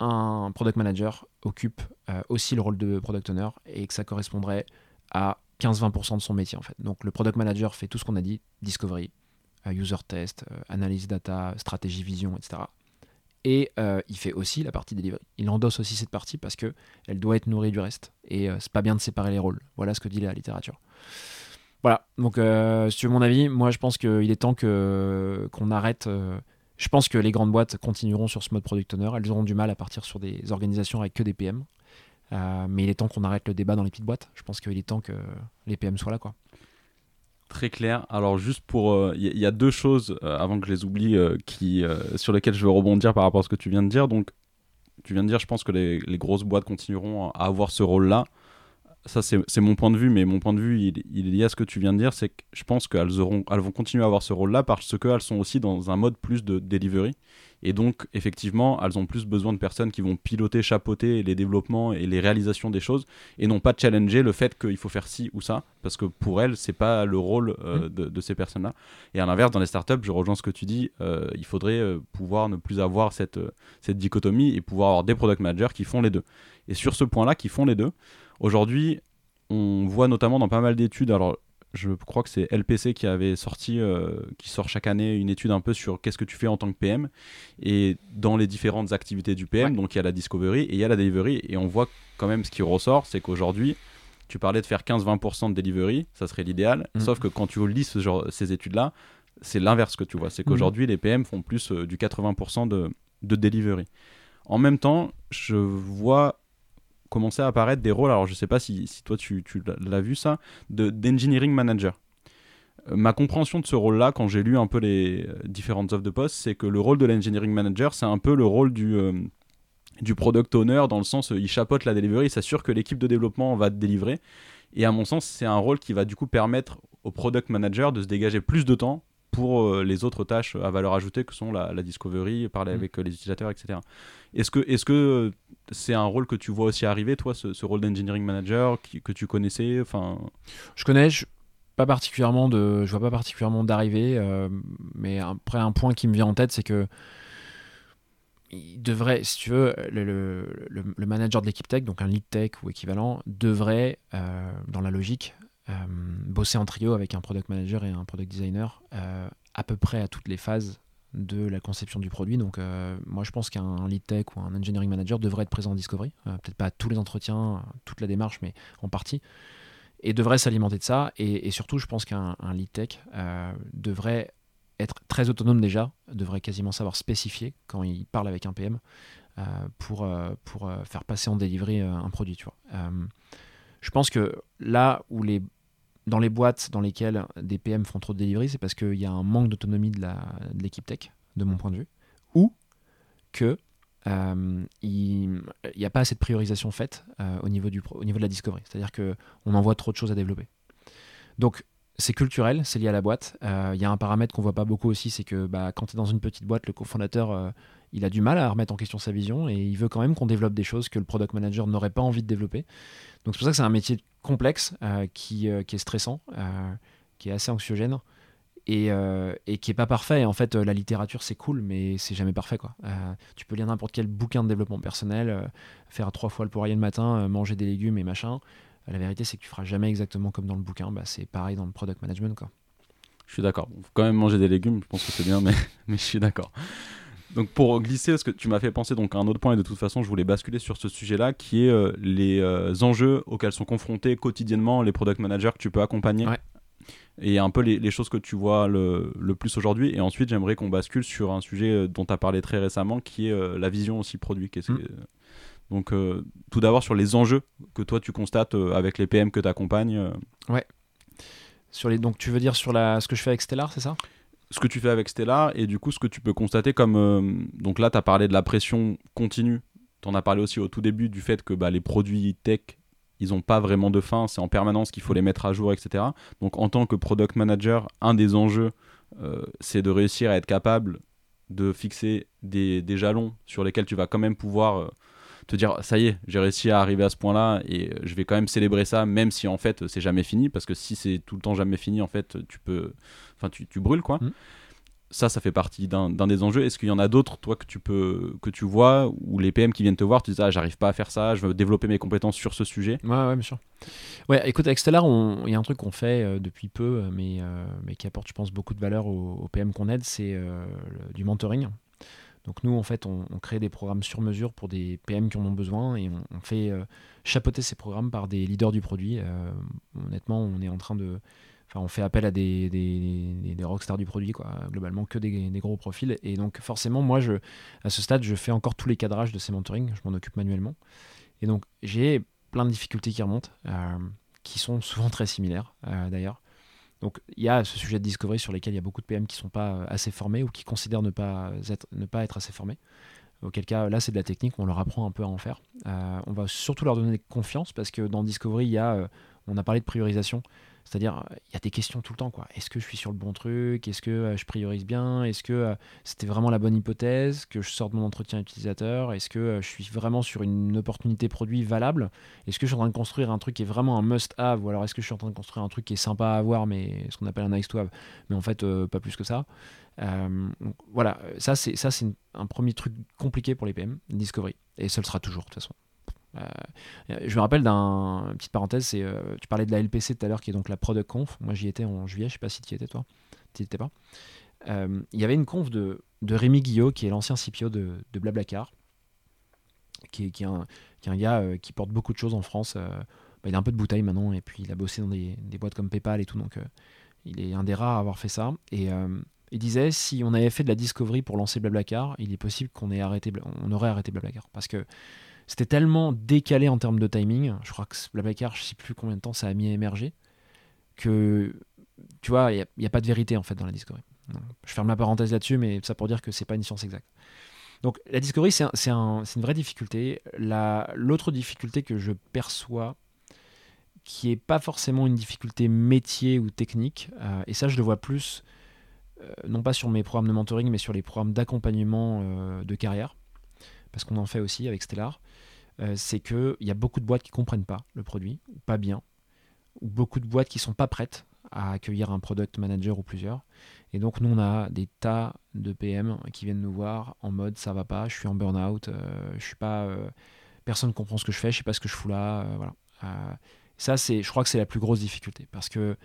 un product manager occupe euh, aussi le rôle de product owner et que ça correspondrait à 15-20% de son métier en fait. Donc le product manager fait tout ce qu'on a dit, discovery, user test, analyse data, stratégie, vision, etc. Et il fait aussi la partie delivery. Il endosse aussi cette partie parce que elle doit être nourrie du reste. Et c'est pas bien de séparer les rôles. Voilà ce que dit la littérature. Voilà, donc euh, veux mon avis, moi je pense qu'il est temps que, qu'on arrête. Euh, je pense que les grandes boîtes continueront sur ce mode product owner. Elles auront du mal à partir sur des organisations avec que des PM. Euh, mais il est temps qu'on arrête le débat dans les petites boîtes. Je pense qu'il est temps que les PM soient là. quoi. Très clair. Alors juste pour... Il y, a deux choses, avant que je les oublie, qui, sur lesquelles je veux rebondir par rapport à ce que tu viens de dire. Donc tu viens de dire, je pense que les grosses boîtes continueront à avoir ce rôle-là ça c'est mon point de vue, mais mon point de vue il, il, est lié à ce que tu viens de dire, c'est que je pense qu'elles auront, elles vont continuer à avoir ce rôle-là parce qu'elles sont aussi dans un mode plus de delivery. Et donc, effectivement, elles ont plus besoin de personnes qui vont piloter, chapeauter les développements et les réalisations des choses et non pas challenger le fait qu'il faut faire ci ou ça, parce que pour elles, c'est pas le rôle euh, mmh. de, ces personnes-là. Et à l'inverse, dans les startups, je rejoins ce que tu dis, euh, il faudrait euh, pouvoir ne plus avoir cette, cette dichotomie et pouvoir avoir des product managers qui font les deux. Et sur ce point-là, qui font les deux, Aujourd'hui, on voit notamment dans pas mal d'études, alors je crois que c'est LPC qui avait sorti, euh, qui sort chaque année une étude un peu sur qu'est-ce que tu fais en tant que PM et dans les différentes activités du PM. Donc il y a la discovery et il y a la delivery et on voit quand même ce qui ressort, c'est qu'aujourd'hui, tu parlais de faire 15-20% de delivery, ça serait l'idéal. Mm. Sauf que quand tu lis ce genre, ces études-là, c'est l'inverse que tu vois. C'est qu'aujourd'hui, mm. les PM font plus euh, du 80% de, de delivery. En même temps, je vois commencer à apparaître des rôles, alors je sais pas si, toi tu, l'as vu ça, d'engineering manager. Euh, ma compréhension de ce rôle-là, quand j'ai lu un peu les euh, différentes offres de poste, c'est que le rôle de l'engineering manager, c'est un peu le rôle du, euh, du product owner, dans le sens il chapeaute la delivery, il s'assure que l'équipe de développement va délivrer. Et à mon sens, c'est un rôle qui va du coup permettre au product manager de se dégager plus de temps pour les autres tâches à valeur ajoutée que sont la, discovery, parler mmh. avec les utilisateurs, etc. Est-ce que que c'est un rôle que tu vois aussi arriver, toi, ce, rôle d'engineering manager que tu connaissais enfin... Je connais, je, pas particulièrement de, je vois pas particulièrement d'arriver, euh, mais après un point qui me vient en tête, c'est que il devrait, si tu veux, le, le, manager de l'équipe tech, donc un lead tech ou équivalent, devrait, euh, dans la logique, euh, bosser en trio avec un product manager et un product designer à peu près à toutes les phases de la conception du produit. Donc, euh, moi, je pense qu'un lead tech ou un engineering manager devrait être présent en Discovery. Euh, peut-être pas tous les entretiens, toute la démarche, mais en partie. Et devrait s'alimenter de ça. Et, surtout, je pense qu'un lead tech euh, devrait être très autonome déjà, devrait quasiment savoir spécifier quand il parle avec un PM pour, pour faire passer en delivery un produit. Tu vois. Je pense que là où les dans les boîtes dans lesquelles des PM font trop de delivery, c'est parce qu'il y a un manque d'autonomie de l'équipe tech, de mon point de vue, ou que euh, il n'y a pas assez de priorisation faite euh, au, niveau du, au niveau de la discovery. C'est-à-dire qu'on envoie trop de choses à développer. Donc, c'est culturel, c'est lié à la boîte. Il y a un paramètre qu'on voit pas beaucoup aussi, c'est que bah, quand tu es dans une petite boîte, le cofondateur, il a du mal à remettre en question sa vision et il veut quand même qu'on développe des choses que le product manager n'aurait pas envie de développer. Donc c'est pour ça que c'est un métier complexe qui, qui, est stressant, qui est assez anxiogène et, euh, qui est pas parfait. En fait, euh, la littérature c'est cool, mais c'est jamais parfait. Euh, tu peux lire n'importe quel bouquin de développement personnel, faire trois fois le poirier le matin, manger des légumes et machin. La vérité c'est que tu feras jamais exactement comme dans le bouquin. Bah, c'est pareil dans le product management quoi. Je suis d'accord. Faut quand même manger des légumes. Je pense que c'est bien, mais je suis d'accord. Donc pour glisser, ce que tu m'as fait penser donc à un autre point et de toute façon je voulais basculer sur ce sujet-là, qui est les enjeux auxquels sont confrontés quotidiennement les product managers que tu peux accompagner ouais et un peu les, choses que tu vois le, plus aujourd'hui. Et ensuite, j'aimerais qu'on bascule sur un sujet euh, dont tu as parlé très récemment, qui est euh, la vision aussi produit. Mm. Donc, euh, tout d'abord, sur les enjeux que toi, tu constates avec les PM que tu accompagnes. Ouais. Sur les, donc, tu veux dire sur la, ce que je fais avec Stellar, c'est ça? Ce que tu fais avec Stellar et du coup ce que tu peux constater comme donc là tu as parlé de la pression continue tu en as parlé aussi au tout début du fait que bah, les produits tech ils n'ont pas vraiment de fin, c'est en permanence qu'il faut les mettre à jour, etc. Donc en tant que product manager, un des enjeux, euh, c'est de réussir à être capable de fixer des, jalons sur lesquels tu vas quand même pouvoir euh, te dire ça y est, j'ai réussi à arriver à ce point-là et euh, je vais quand même célébrer ça, même si en fait c'est jamais fini, parce que si c'est tout le temps jamais fini, en fait tu peux, enfin tu, tu brûles quoi. Mmh ça, ça fait partie d'un des enjeux. Est-ce qu'il y en a d'autres, toi, que tu peux que tu vois, ou les PM qui viennent te voir, tu dis ah, j'arrive pas à faire ça, je veux développer mes compétences sur ce sujet? Ouais, ouais, bien sûr. Ouais, écoute, avec Stellar, il y a un truc qu'on fait euh, depuis peu, mais, euh, mais qui apporte, je pense, beaucoup de valeur aux, PM qu'on aide, c'est euh, du mentoring. Donc nous, en fait, on, crée des programmes sur mesure pour des PM qui en ont besoin et on, fait chapeauter ces programmes par des leaders du produit. honnêtement, on est en train de on fait appel à des, rockstars du produit, quoi, globalement que des, gros profils. Et donc, forcément, moi, je, à ce stade, je fais encore tous les cadrages de ces mentorings, je m'en occupe manuellement. Et donc, j'ai plein de difficultés qui remontent, euh, qui sont souvent très similaires, euh, d'ailleurs. Donc, il y a ce sujet de discovery sur lesquels il y a beaucoup de PM qui ne sont pas euh, assez formés ou qui considèrent ne pas être, ne pas être assez formés. Auquel cas, là, c'est de la technique, on leur apprend un peu à en faire. on va surtout leur donner confiance parce que dans Discovery, il y a, on a parlé de priorisation. C'est-à-dire, il y a des questions tout le temps. quoi. Est-ce que je suis sur le bon truc? Est-ce que euh, je priorise bien? Est-ce que euh, c'était vraiment la bonne hypothèse que je sors de mon entretien utilisateur? Est-ce que euh, je suis vraiment sur une opportunité produit valable? Est-ce que je suis en train de construire un truc qui est vraiment un must-have Ou alors est-ce que je suis en train de construire un truc qui est sympa à avoir, mais ce qu'on appelle un nice-to-have Mais en fait, pas plus que ça. voilà, ça c'est ça c'est un premier truc compliqué pour les PM, Discovery. Et ça le sera toujours de toute façon. Euh, je me rappelle d'un petite parenthèse, euh, tu parlais de la LPC tout à l'heure qui est donc la Product Conf. Moi j'y étais en juillet, je sais pas si tu y étais toi. Tu étais pas. Euh, il y avait une conf de, de Rémi Guillot qui est l'ancien CPO de, de Blablacar, qui est, qui est un gars qui porte beaucoup de choses en France. Bah, il a un peu de bouteille maintenant et puis il a bossé dans des, des boîtes comme PayPal et tout, donc il est un des rares à avoir fait ça. Et il disait si on avait fait de la discovery pour lancer Blablacar, il est possible qu'on ait arrêté, on aurait arrêté Blablacar parce que c'était tellement décalé en termes de timing, je crois que Blablacar, je sais plus combien de temps ça a mis à émerger, que tu vois, il n'y a, pas de vérité en fait dans la discovery. Je ferme la parenthèse là-dessus, mais ça pour dire que c'est pas une science exacte. Donc la discovery, c'est un, une vraie difficulté. L'autre difficulté que je perçois, qui est pas forcément une difficulté métier ou technique, euh, et ça je le vois plus, euh, non pas sur mes programmes de mentoring, mais sur les programmes d'accompagnement euh, de carrière, parce qu'on en fait aussi avec Stellar, euh, c'est qu'il y a beaucoup de boîtes qui ne comprennent pas le produit, ou pas bien, ou beaucoup de boîtes qui ne sont pas prêtes à accueillir un product manager ou plusieurs. Et donc nous, on a des tas de PM qui viennent nous voir en mode ça va pas, je suis en burn-out, euh, je suis pas, euh, personne ne comprend ce que je fais, je sais pas ce que je fous là, voilà. ça, c'est, je crois que c'est la plus grosse difficulté parce que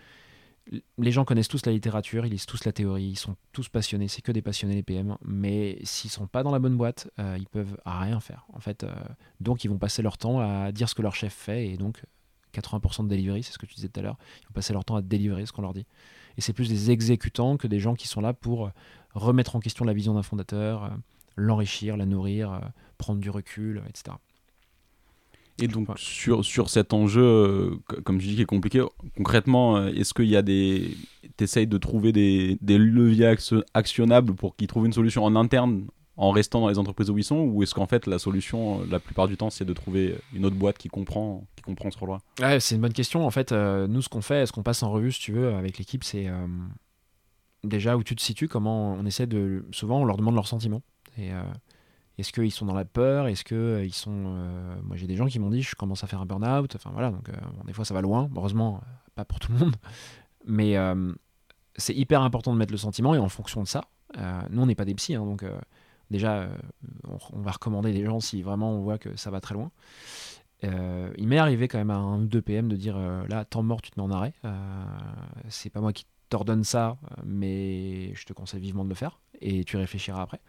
les gens connaissent tous la littérature, ils lisent tous la théorie, ils sont tous passionnés, c'est que des passionnés les PM, mais s'ils sont pas dans la bonne boîte, euh, ils peuvent rien faire. En fait, euh, donc ils vont passer leur temps à dire ce que leur chef fait et donc 80% de delivery, c'est ce que tu disais tout à l'heure, ils vont passer leur temps à délivrer ce qu'on leur dit. Et c'est plus des exécutants que des gens qui sont là pour remettre en question la vision d'un fondateur, euh, l'enrichir, la nourrir, prendre du recul, etc. Et donc, sur, sur cet enjeu, euh, comme je dis, qui est compliqué, concrètement, euh, est-ce qu'il y a des. Tu essayes de trouver des, des leviers actionnables pour qu'ils trouvent une solution en interne en restant dans les entreprises où ils sont ou est-ce qu'en fait la solution la plupart du temps c'est de trouver une autre boîte qui comprend qui comprend ce rôle-là? Ouais, c'est une bonne question. En fait nous ce qu'on fait ce qu'on passe en revue si tu veux avec l'équipe c'est déjà où tu te situes comment on essaie de souvent on leur demande leurs sentiments. Et est-ce qu'ils sont dans la peur? Est-ce qu'ils sont. moi, j'ai des gens qui m'ont dit je commence à faire un burn-out. Enfin, voilà, donc des fois, ça va loin. Heureusement, pas pour tout le monde. Mais c'est hyper important de mettre le sentiment et en fonction de ça, euh, nous on n'est pas des psys, hein, donc euh, déjà euh, on, va recommander des gens si vraiment on voit que ça va très loin. il m'est arrivé quand même à un ou deux PM de dire là, temps mort, tu te mets en arrêt. c'est pas moi qui t'ordonne ça, mais je te conseille vivement de le faire et tu réfléchiras après.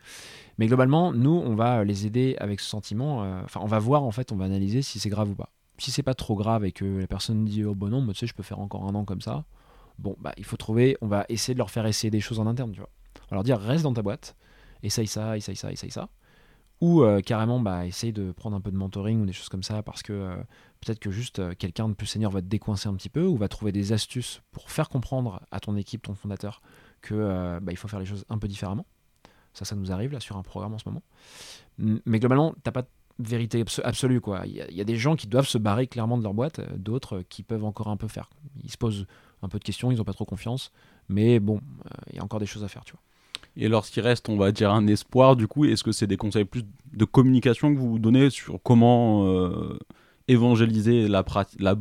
Mais globalement, nous, on va les aider avec ce sentiment. Enfin, on va voir en fait, on va analyser si c'est grave ou pas. Si c'est pas trop grave et que la personne dit oh bon non, mais tu sais, je peux faire encore un an comme ça, bon, bah, il faut trouver, on va essayer de leur faire essayer des choses en interne, tu vois. On va leur dire, reste dans ta boîte, essaye ça, essaye ça, essaye ça. Ou euh, carrément, bah, essaye de prendre un peu de mentoring ou des choses comme ça, parce que euh, peut-être que juste euh, quelqu'un de plus senior va te décoincer un petit peu, ou va trouver des astuces pour faire comprendre à ton équipe, ton fondateur, que bah, il faut faire les choses un peu différemment. Ça, ça nous arrive là sur un programme en ce moment. Mais globalement, t'as pas de vérité absolue. Quoi. Il, y a, des gens qui doivent se barrer clairement de leur boîte, d'autres qui peuvent encore un peu faire. Ils se posent un peu de questions, ils n'ont pas trop confiance. Mais bon, il y a encore des choses à faire, tu vois. Et lorsqu'il reste, on va dire, un espoir, du coup, est-ce que c'est des conseils plus de communication que vous vous donnez sur comment euh, évangéliser la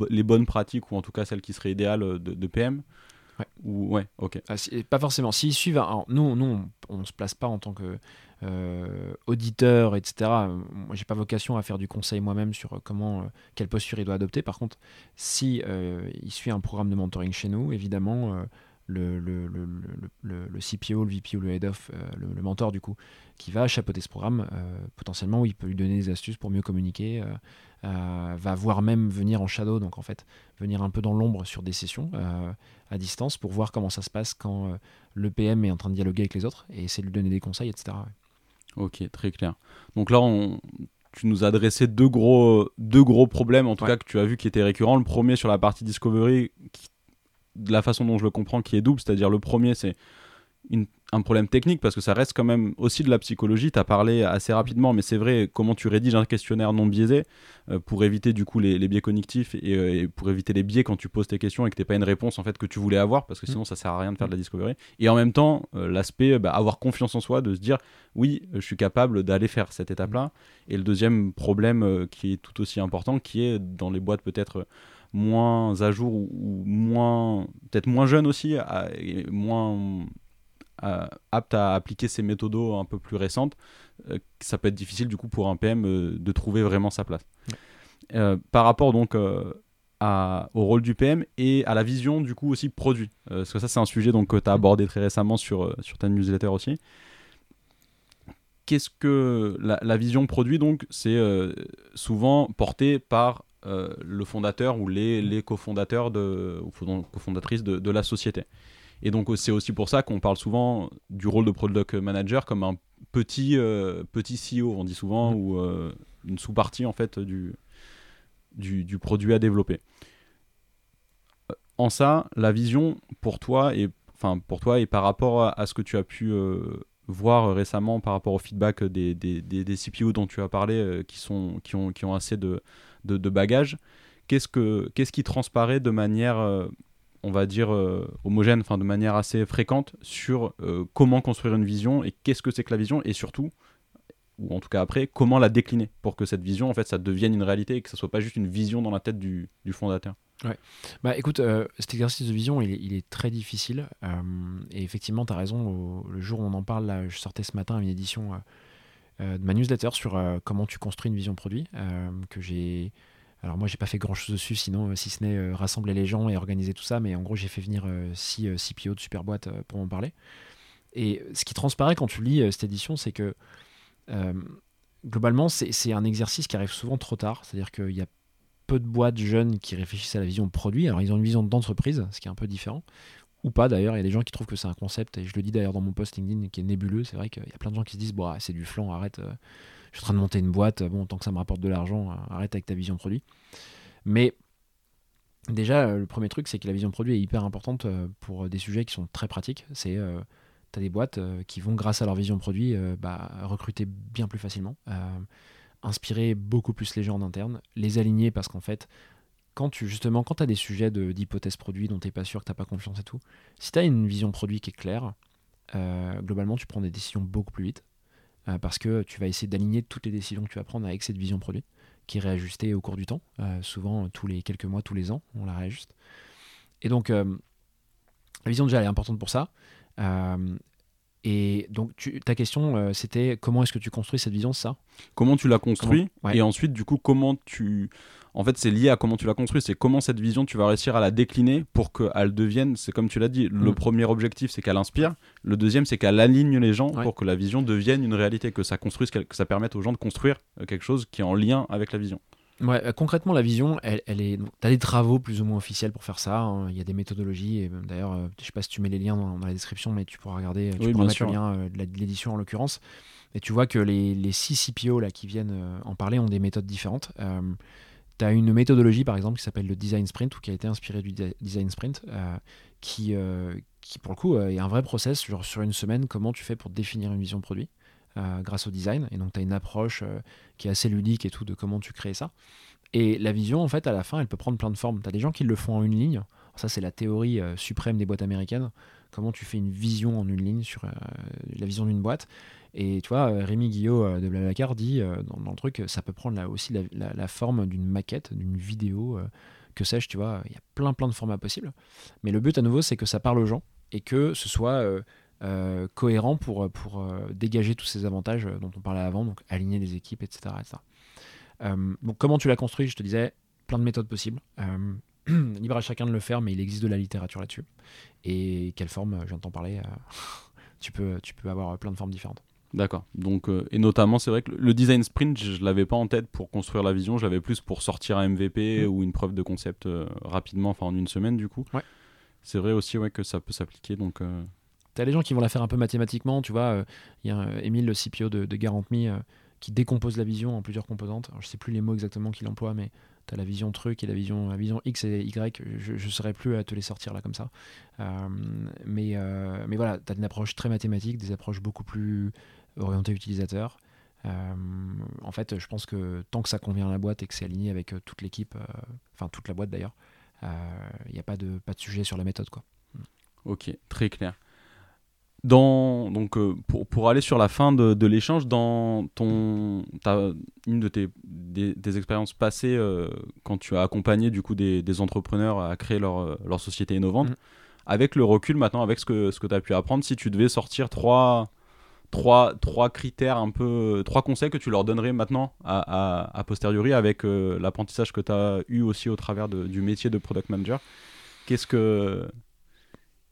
les bonnes pratiques, ou en tout cas celles qui seraient idéales de, PM Ouais. Ou, ouais, ok. Ah, pas forcément. S'ils suivent, nous, nous, on, ne se place pas en tant que euh, auditeur, etc. Moi, j'ai pas vocation à faire du conseil moi-même sur comment, quelle posture il doit adopter. Par contre, si il suit un programme de mentoring chez nous, évidemment, le, le, le, le, CPO, le VP ou le Head of, euh, le, mentor du coup, qui va chapeauter ce programme, euh, potentiellement où il peut lui donner des astuces pour mieux communiquer, euh, va voir même venir en shadow, donc en fait venir un peu dans l'ombre sur des sessions à distance pour voir comment ça se passe quand le PM est en train de dialoguer avec les autres et essayer de lui donner des conseils, etc. Ok, très clair. Donc là, on, tu nous as adressé deux gros, deux gros problèmes, en tout cas que tu as vu qui étaient récurrents. Le premier sur la partie discovery, qui de la façon dont je le comprends, qui est double. C'est-à-dire, le premier, c'est un problème technique parce que ça reste quand même aussi de la psychologie. Tu as parlé assez rapidement, mais c'est vrai, comment tu rédiges un questionnaire non biaisé euh, pour éviter du coup les, biais cognitifs euh, et, pour éviter les biais quand tu poses tes questions et que tu pas une réponse en fait que tu voulais avoir parce que mmh. sinon ça sert à rien de faire de la discovery. Et en même temps, euh, l'aspect bah, avoir confiance en soi, de se dire oui, je suis capable d'aller faire cette étape-là. Et le deuxième problème qui est tout aussi important, qui est dans les boîtes peut-être moins à jour ou, moins peut-être moins jeune aussi, et moins apte à appliquer ces méthodes un peu plus récentes, euh, ça peut être difficile du coup pour un PM euh, de trouver vraiment sa place. Euh, par rapport donc à, au rôle du PM et à la vision du coup aussi produit, parce que ça c'est un sujet donc, que tu as abordé très récemment sur, sur ta newsletter aussi. Qu'est-ce que la, la, vision produit donc C'est souvent porté par euh, le fondateur ou les, les cofondateurs de, ou cofondatrices de, de la société. Et donc c'est aussi pour ça qu'on parle souvent du rôle de product manager comme un petit, euh, petit CEO, on dit souvent, mm. ou euh, une sous-partie en fait du, du, du, produit à développer. En ça, la vision pour toi et enfin pour toi et par rapport à, ce que tu as pu voir récemment par rapport au feedback des, des, des, des CPO dont tu as parlé, qui, sont, qui, ont, qui ont assez de, de, bagages, qu'est-ce, que, qu'est-ce qui transparaît de manière, euh, on va dire, euh, homogène, enfin de manière assez fréquente sur euh, comment construire une vision et qu'est-ce que c'est que la vision et surtout, ou en tout cas après, comment la décliner pour que cette vision, en fait, ça devienne une réalité et que ça soit pas juste une vision dans la tête du, fondateur. Ouais. Bah écoute, cet exercice de vision, il est, très difficile. et effectivement, tu as raison. le jour où on en parle, là, je sortais ce matin une édition de ma newsletter sur euh, comment tu construis une vision produit, euh, que j'ai... Alors moi, j'ai pas fait grand-chose dessus, sinon, si ce n'est rassembler les gens et organiser tout ça, mais en gros, j'ai fait venir six CPO de super boîtes pour m'en parler. Et ce qui transparaît quand tu lis cette édition, c'est que globalement, c'est un exercice qui arrive souvent trop tard. C'est-à-dire qu'il y a peu de boîtes jeunes qui réfléchissent à la vision produit. Alors, ils ont une vision d'entreprise, ce qui est un peu différent ou pas d'ailleurs. Il y a des gens qui trouvent que c'est un concept, et je le dis d'ailleurs dans mon post LinkedIn, qui est nébuleux. C'est vrai qu'il y a plein de gens qui se disent bon, c'est du flan, arrête, euh, je suis en train de monter une boîte, bon, tant que ça me rapporte de l'argent, euh, arrête avec ta vision produit. Mais déjà, euh, le premier truc, c'est que la vision produit est hyper importante pour des sujets qui sont très pratiques. C'est tu as des boîtes qui vont, grâce à leur vision produit, bah, recruter bien plus facilement, inspirer beaucoup plus les gens en interne, les aligner parce qu'en fait, quand tu justement quand tu as des sujets d'hypothèses produits dont tu n'es pas sûr, que tu n'as pas confiance et tout, si tu as une vision produit qui est claire, globalement, tu prends des décisions beaucoup plus vite parce que tu vas essayer d'aligner toutes les décisions que tu vas prendre avec cette vision produit qui est réajustée au cours du temps. souvent, tous les quelques mois, tous les ans, on la réajuste. Et donc, la vision déjà, elle est importante pour ça. Et donc, ta question, euh, c'était comment est-ce que tu construis cette vision, ça? Comment tu l'as construit Et ensuite, du coup, comment tu. En fait, c'est lié à comment tu l'as construit. C'est comment cette vision, tu vas réussir à la décliner pour qu'elle devienne. C'est comme tu l'as dit, le mm. premier objectif, c'est qu'elle inspire. Le deuxième, c'est qu'elle aligne les gens pour que la vision devienne une réalité, que ça construise, que ça permette aux gens de construire euh, quelque chose qui est en lien avec la vision. Ouais, euh, concrètement, la vision, elle, elle est. Tu as des travaux plus ou moins officiels pour faire ça. Hein. Il y a des méthodologies. Et d'ailleurs, euh, je sais pas si tu mets les liens dans, la description, mais tu pourras regarder. Tu pourras mettre le lien euh, de l'édition en l'occurrence. Et tu vois que les, les six CPO là, qui viennent en parler ont des méthodes différentes. tu as une méthodologie, par exemple, qui s'appelle le Design Sprint, ou qui a été inspirée du Design Sprint, qui, qui, pour le coup, est un vrai process. Genre, sur une semaine, comment tu fais pour définir une vision produit euh, grâce au design. Et donc, tu as une approche euh, qui est assez ludique et tout de comment tu crées ça. Et la vision, en fait, à la fin, elle peut prendre plein de formes. Tu as des gens qui le font en une ligne. ça, c'est la théorie euh, suprême des boîtes américaines. Comment tu fais une vision en une ligne sur la vision d'une boîte. Et tu vois, Rémi Guillot de Blablacar dit dans, le truc, ça peut prendre là aussi la, forme d'une maquette, d'une vidéo, que sais-je, tu vois. Il y a plein, plein de formats possibles. Mais le but, à nouveau, c'est que ça parle aux gens et que ce soit euh, cohérent pour, pour euh, dégager tous ces avantages euh, dont on parlait avant, donc aligner les équipes, etc. donc comment tu l'as construit? Je te disais, plein de méthodes possibles. libre à chacun de le faire, mais il existe de la littérature là-dessus. Et quelle forme, je viens de t'en parler, tu, peux, tu peux avoir plein de formes différentes. D'accord. Donc, et notamment, c'est vrai que le design sprint, je ne l'avais pas en tête pour construire la vision, je l'avais plus pour sortir un MVP mmh. ou une preuve de concept rapidement, enfin en une semaine du coup. Ouais. C'est vrai aussi ouais, que ça peut s'appliquer. Donc, as les gens qui vont la faire un peu mathématiquement, tu vois. Il euh, y a euh, Émile, le CPO de, de GarantMe, euh, qui décompose la vision en plusieurs composantes. Alors, je sais plus les mots exactement qu'il emploie, mais tu as la vision truc et la vision, la vision X et Y. Je ne saurais plus à te les sortir là comme ça. mais, mais voilà, tu as une approche très mathématique, des approches beaucoup plus orientées utilisateur. en fait, je pense que tant que ça convient à la boîte et que c'est aligné avec toute l'équipe, enfin toute la boîte d'ailleurs, il n'y a pas de, pas de sujet sur la méthode. Quoi. Ok, très clair. Dans, donc, euh, pour, pour, aller sur la fin de, de l'échange, dans ton, une de tes des, expériences passées, euh, quand tu as accompagné du coup des, des entrepreneurs à créer leur, euh, leur société innovante, mm. avec le recul maintenant, avec ce que, ce que tu as pu apprendre, si tu devais sortir trois, trois, trois critères, un peu, trois conseils que tu leur donnerais maintenant à, à, à posteriori avec l'apprentissage que tu as eu aussi au travers de, du métier de product manager, qu'est-ce que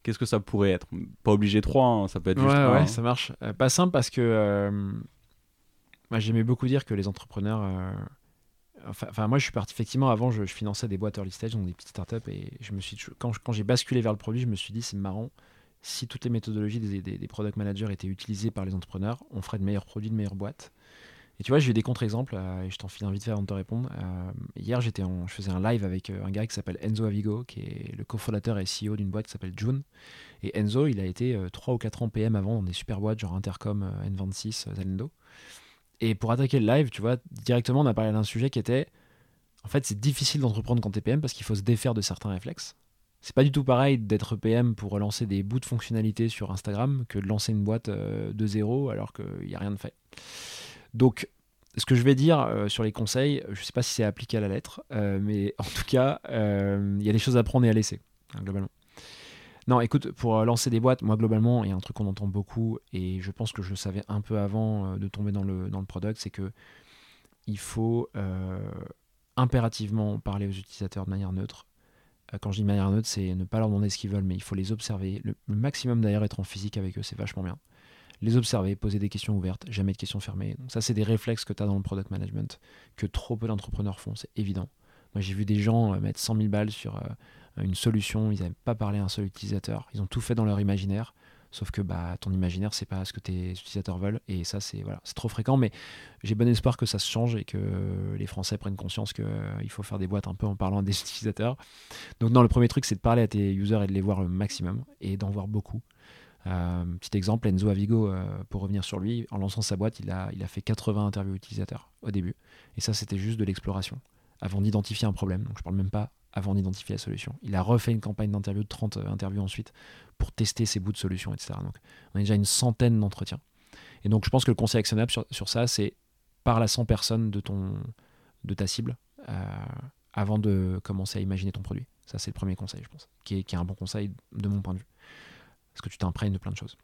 qu'est-ce que ça pourrait être? Pas obligé 3, hein, ça peut être juste ouais, Ouais, ça marche. Euh, pas simple parce que euh, j'aimais beaucoup dire que les entrepreneurs. Euh, enfin, moi, je suis parti effectivement avant, je, finançais des boîtes early stage, donc des petites startups, et je me suis, quand, quand j'ai basculé vers le produit, je me suis dit, c'est marrant. Si toutes les méthodologies des, des, des, product managers étaient utilisées par les entrepreneurs, on ferait de meilleurs produits, de meilleures boîtes. Et tu vois, j'ai eu des contre-exemples, euh, et je t'en file vite fait avant de te répondre. Euh, hier, j'étais je faisais un live avec euh, un gars qui s'appelle Enzo Avigo, qui est le cofondateur et CEO d'une boîte qui s'appelle June. Et Enzo, il a été 3 ou 4 ans PM avant dans des super boîtes, genre Intercom, N26, Zalendo. Et pour attaquer le live, tu vois, directement, on a parlé d'un sujet qui était en fait, c'est difficile d'entreprendre quand t'es PM parce qu'il faut se défaire de certains réflexes. C'est pas du tout pareil d'être PM pour relancer des bouts de fonctionnalités sur Instagram que de lancer une boîte de zéro alors qu'il n'y a rien de fait. Donc, ce que je vais dire euh, sur les conseils, je ne sais pas si c'est appliqué à la lettre, euh, mais en tout cas, euh, il y a des choses à prendre et à laisser, hein, globalement. Non, écoute, pour lancer des boîtes, moi, globalement, il y a un truc qu'on entend beaucoup, et je pense que je le savais un peu avant de tomber dans le, dans product, c'est que il faut impérativement parler aux utilisateurs de manière neutre. Quand je dis manière neutre, c'est ne pas leur demander ce qu'ils veulent, mais il faut les observer. Le maximum d'ailleurs, être en physique avec eux, c'est vachement bien les observer, poser des questions ouvertes, jamais de questions fermées. Donc ça, c'est des réflexes que tu as dans le product management que trop peu d'entrepreneurs font, c'est évident. Moi, j'ai vu des gens euh, mettre 100 000 balles sur euh, une solution, ils n'avaient pas parlé à un seul utilisateur, ils ont tout fait dans leur imaginaire. Sauf que bah, ton imaginaire, c'est pas ce que tes utilisateurs veulent. Et ça, c'est voilà, trop fréquent. Mais j'ai bon espoir que ça se change et que les Français prennent conscience qu'il euh, faut faire des boîtes un peu en parlant à des utilisateurs. Donc, non, le premier truc, c'est de parler à tes users et de les voir le maximum et d'en voir beaucoup. Petit exemple, Enzo Avigo, pour revenir sur lui, en lançant sa boîte, il a, il a fait 80 interviews utilisateurs au début. Et ça, c'était juste de l'exploration, avant d'identifier un problème. Donc je parle même pas avant d'identifier la solution. Il a refait une campagne d'interview de 30 interviews ensuite pour tester ses bouts de solution, etc. Donc on a déjà une centaine d'entretiens. Et donc je pense que le conseil actionnable sur, ça, c'est parle à 100 personnes de, ton, de ta cible euh, avant de commencer à imaginer ton produit. Ça, c'est le premier conseil, je pense, qui est, qui est, un bon conseil de mon point de vue. Parce que tu t'imprègnes de plein de choses.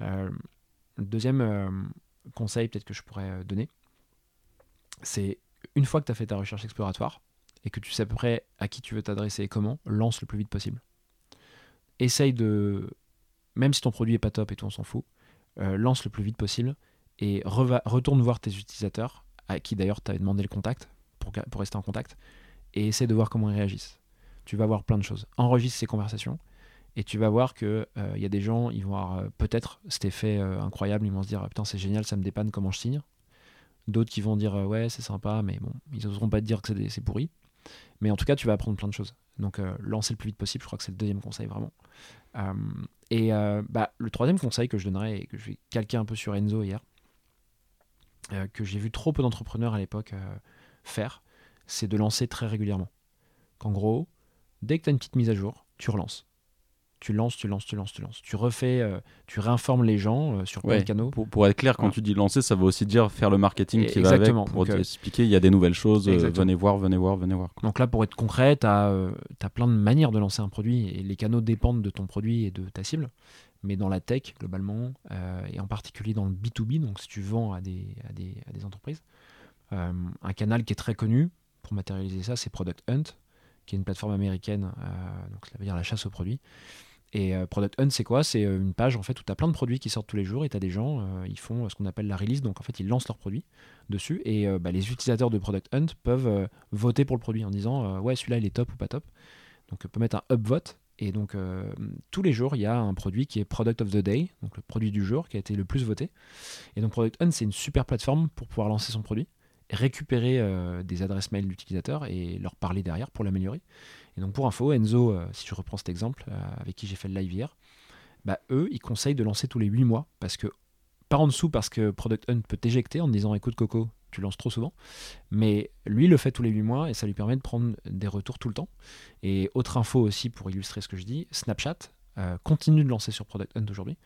Euh, deuxième euh, conseil, peut-être que je pourrais donner, c'est une fois que tu as fait ta recherche exploratoire et que tu sais à peu près à qui tu veux t'adresser et comment, lance le plus vite possible. Essaye de. Même si ton produit est pas top et tout, on s'en fout, lance le plus vite possible et retourne voir tes utilisateurs, à qui d'ailleurs tu avais demandé le contact, pour, rester en contact, et essaie de voir comment ils réagissent. Tu vas voir plein de choses. Enregistre ces conversations, et tu vas voir qu'il il euh, y a des gens, ils vont avoir euh, peut-être cet effet euh, incroyable, ils vont se dire putain c'est génial, ça me dépanne comment je signe. D'autres qui vont dire ouais c'est sympa, mais bon, ils n'oseront pas te dire que c'est pourri. Mais en tout cas, tu vas apprendre plein de choses. Donc lancer le plus vite possible, je crois que c'est le deuxième conseil vraiment. et bah, le troisième conseil que je donnerais, et que je vais calquer un peu sur Enzo hier, que j'ai vu trop peu d'entrepreneurs à l'époque faire, c'est de lancer très régulièrement. Qu'en gros, dès que tu as une petite mise à jour, tu relances. Tu lances, tu lances, tu lances, tu lances. Tu refais, euh, tu réinformes les gens sur plein de canaux. Pour, être clair, quand tu dis lancer, ça veut aussi dire faire le marketing qui va avec pour expliquer il y a des nouvelles choses, venez voir, venez voir, venez voir. Donc là, pour être concret, tu as, as, plein de manières de lancer un produit et les canaux dépendent de ton produit et de ta cible mais dans la tech globalement, euh, et en particulier dans le B2B, donc si tu vends à des, à des, à des entreprises. Euh, un canal qui est très connu pour matérialiser ça, c'est Product Hunt, qui est une plateforme américaine, euh, donc ça veut dire la chasse aux produits. Et Product Hunt, c'est quoi? C'est une page en fait où tu as plein de produits qui sortent tous les jours et tu as des gens, ils font ce qu'on appelle la release, donc en fait ils lancent leurs produits dessus et bah, les utilisateurs de Product Hunt peuvent voter pour le produit en disant ouais celui-là il est top ou pas top. Donc on peut mettre un upvote et donc, euh, tous les jours, il y a un produit qui est Product of the Day, donc le produit du jour qui a été le plus voté. Et donc, Product Hunt, c'est une super plateforme pour pouvoir lancer son produit, récupérer euh, des adresses mail d'utilisateurs et leur parler derrière pour l'améliorer. Et donc, pour info, Enzo, euh, si je reprends cet exemple, avec qui j'ai fait le live hier, bah, eux, ils conseillent de lancer tous les 8 mois parce que, par en dessous, parce que Product Hunt peut t'éjecter en disant écoute, Coco, tu lances trop souvent. Mais lui le fait tous les 8 mois et ça lui permet de prendre des retours tout le temps. Et autre info aussi pour illustrer ce que je dis, Snapchat euh, continue de lancer sur Product Hunt aujourd'hui.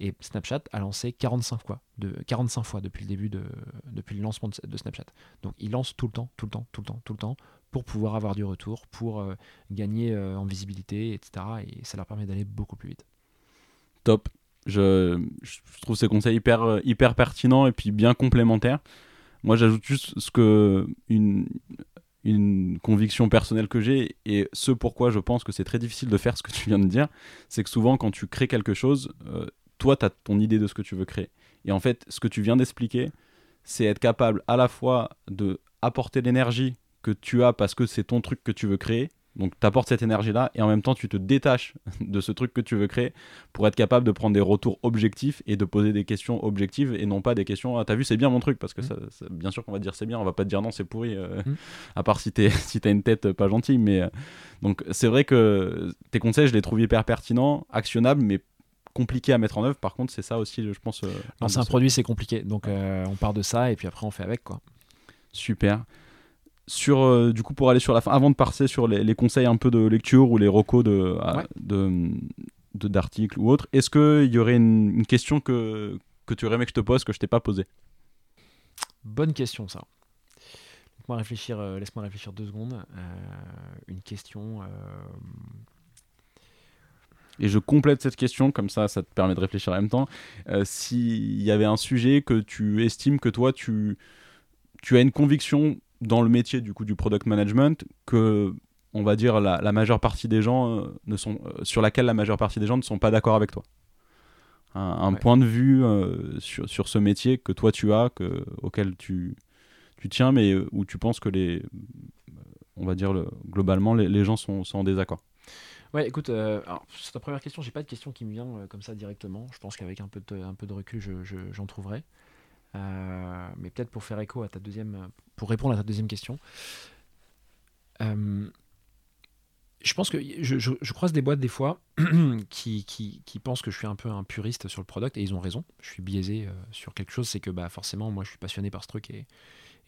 Et Snapchat a lancé 45 fois, de, 45 fois depuis le début de, depuis le lancement de, Snapchat. Donc il lance tout le temps, tout le temps, tout le temps, tout le temps pour pouvoir avoir du retour, pour euh, gagner euh, en visibilité, etc. Et ça leur permet d'aller beaucoup plus vite. Top. Je, je, trouve ces conseils hyper, hyper pertinents et puis bien complémentaires. Moi, j'ajoute juste ce que une, une conviction personnelle que j'ai et ce pourquoi je pense que c'est très difficile de faire ce que tu viens de dire, c'est que souvent quand tu crées quelque chose, euh, toi, tu as ton idée de ce que tu veux créer. Et en fait, ce que tu viens d'expliquer, c'est être capable à la fois de apporter l'énergie que tu as parce que c'est ton truc que tu veux créer, donc tu apportes cette énergie-là et en même temps tu te détaches de ce truc que tu veux créer pour être capable de prendre des retours objectifs et de poser des questions objectives et non pas des questions ah t'as vu c'est bien mon truc parce que mmh. ça, bien sûr qu'on va dire c'est bien on va pas te dire non c'est pourri euh, mmh. à part si t'es si t'as une tête pas gentille mais euh, donc c'est vrai que tes conseils je les trouve hyper pertinents actionnables mais compliqués à mettre en œuvre. Par contre c'est ça aussi je pense euh, c'est un produit c'est compliqué. Donc on part de ça et puis après on fait avec quoi. Super sur euh, du coup pour aller sur la fin avant de passer sur les, conseils un peu de lecture ou les recos de d'articles ou autres est-ce qu'il y aurait une, question que, que tu aurais aimé que je te pose que je t'ai pas posée? Bonne question ça. Laisse-moi réfléchir euh, laisse-moi réfléchir deux secondes. Euh, une question et je complète cette question, comme ça, ça te permet de réfléchir en même temps. S'il y avait un sujet que tu estimes que toi, tu, tu as une conviction dans le métier du coup du product management que on va dire la, majeure partie des gens euh, ne sont euh, sur laquelle la majeure partie des gens ne sont pas d'accord avec toi un, point de vue euh, sur, sur, ce métier que toi tu as que, auquel tu, tu tiens mais où tu penses que les on va dire le, globalement les, les gens sont, sont, en désaccord Ouais, écoute, alors, sur ta première question, j'ai pas de question qui me vient comme ça directement. Je pense qu'avec un peu de, un peu de recul, j'en je, trouverai. Euh, mais peut-être pour faire écho à ta deuxième, pour répondre à ta deuxième question, euh, je pense que je, croise des boîtes des fois qui, pensent que je suis un peu un puriste sur le product et ils ont raison. Je suis biaisé sur quelque chose, c'est que bah, forcément, moi je suis passionné par ce truc et,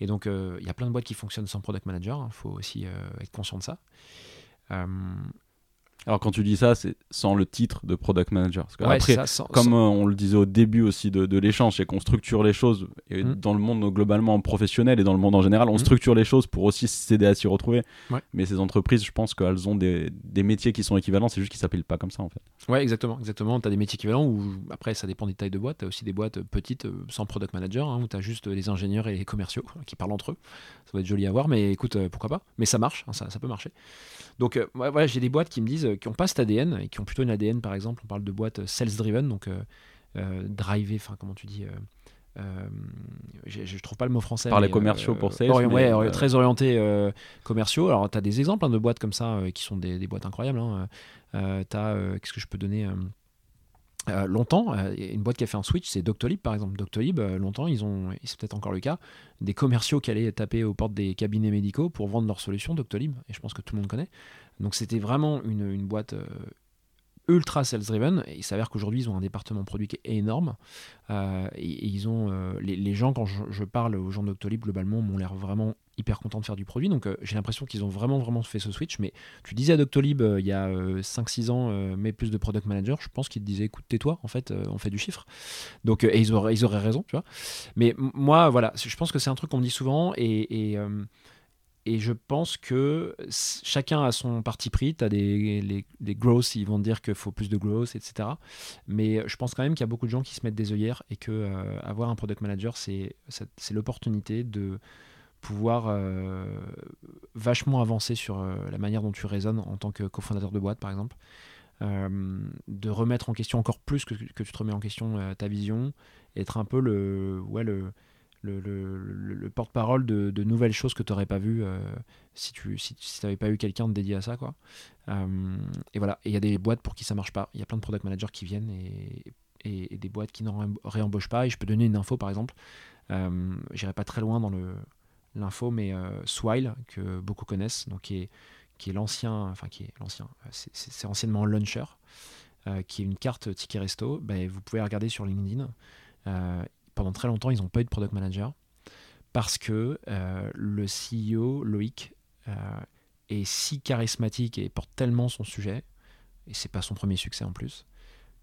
et donc il y a plein de boîtes qui fonctionnent sans product manager. Il hein. faut aussi être conscient de ça. Alors quand tu dis ça, c'est sans le titre de product manager. Parce après, comme euh, on le disait au début aussi de, l'échange, c'est qu'on structure les choses et hmm. dans le monde globalement professionnel et dans le monde en général, on hmm. structure les choses pour aussi s'aider à s'y retrouver. Mais ces entreprises, je pense qu'elles ont des, métiers qui sont équivalents, c'est juste qu'ils s'appellent pas comme ça en fait. Ouais, exactement, exactement. Tu as des métiers équivalents ou après ça dépend des tailles de boîtes. Tu as aussi des boîtes petites euh, sans product manager hein, où tu as juste les ingénieurs et les commerciaux qui parlent entre eux. Ça va être joli à voir, mais écoute, euh, pourquoi pas. Mais ça marche, hein, ça, ça peut marcher. Donc voilà, j'ai des boîtes qui me disent qui n'ont pas cet ADN et qui ont plutôt une ADN, par exemple, on parle de boîtes sales-driven, donc euh, euh driver, enfin, comment tu dis euh, euh je, trouve pas le mot français. Par les commerciaux pour sales. ouais, très orienté commerciaux. Alors, tu as des exemples hein, de boîtes comme ça qui sont des, boîtes incroyables. Hein. qu'est-ce que je peux donner longtemps, une boîte qui a fait un switch, c'est Doctolib par exemple. Doctolib, longtemps, ils ont, c'est peut-être encore le cas, des commerciaux qui allaient taper aux portes des cabinets médicaux pour vendre leurs solutions Doctolib, et je pense que tout le monde connaît. Donc c'était vraiment une, boîte euh, ultra sales driven. Il s'avère qu'aujourd'hui, ils ont un département produit qui est énorme. Euh, et, ils ont euh, les, gens, quand je, parle aux gens d'Octolib, globalement, m'ont l'air vraiment hyper contents de faire du produit. Donc j'ai l'impression qu'ils ont vraiment, vraiment fait ce switch. Mais tu disais à Doctolib il y a 5-6 ans, mais plus de product manager, je pense qu'ils te disaient écoute, tais-toi, en fait, on fait du chiffre. Donc, et ils auraient, ils auraient raison, tu vois. Mais moi, voilà, je pense que c'est un truc qu'on me dit souvent. Et et je pense que chacun a son parti pris. Tu as des les, growth, ils vont dire qu'il faut plus de growth, etc. Mais je pense quand même qu'il y a beaucoup de gens qui se mettent des œillères et que euh, avoir un product manager, c'est l'opportunité de pouvoir euh, vachement avancer sur euh, la manière dont tu raisonnes en tant que cofondateur de boîte, par exemple. de remettre en question encore plus que, que tu te remets en question ta vision, être un peu le, ouais, le, le, porte-parole de, nouvelles choses que tu n'aurais pas vues euh, si tu si, n'avais pas eu quelqu'un dédié à ça. Quoi. Euh, et voilà, il y a des boîtes pour qui ça marche pas. Il y a plein de product managers qui viennent et, et, des boîtes qui n'en réembauchent pas. Et je peux donner une info par exemple. Euh, J'irai pas très loin dans l'info, mais euh, Swile, que beaucoup connaissent, donc qui est, qui est l'ancien, enfin qui est l'ancien, c'est anciennement Launcher, qui est une carte ticket resto. Ben, vous pouvez regarder sur LinkedIn pendant très longtemps, ils n'ont pas eu de product manager parce que euh, le CEO, Loïc, euh, est si charismatique et porte tellement son sujet, et c'est pas son premier succès en plus,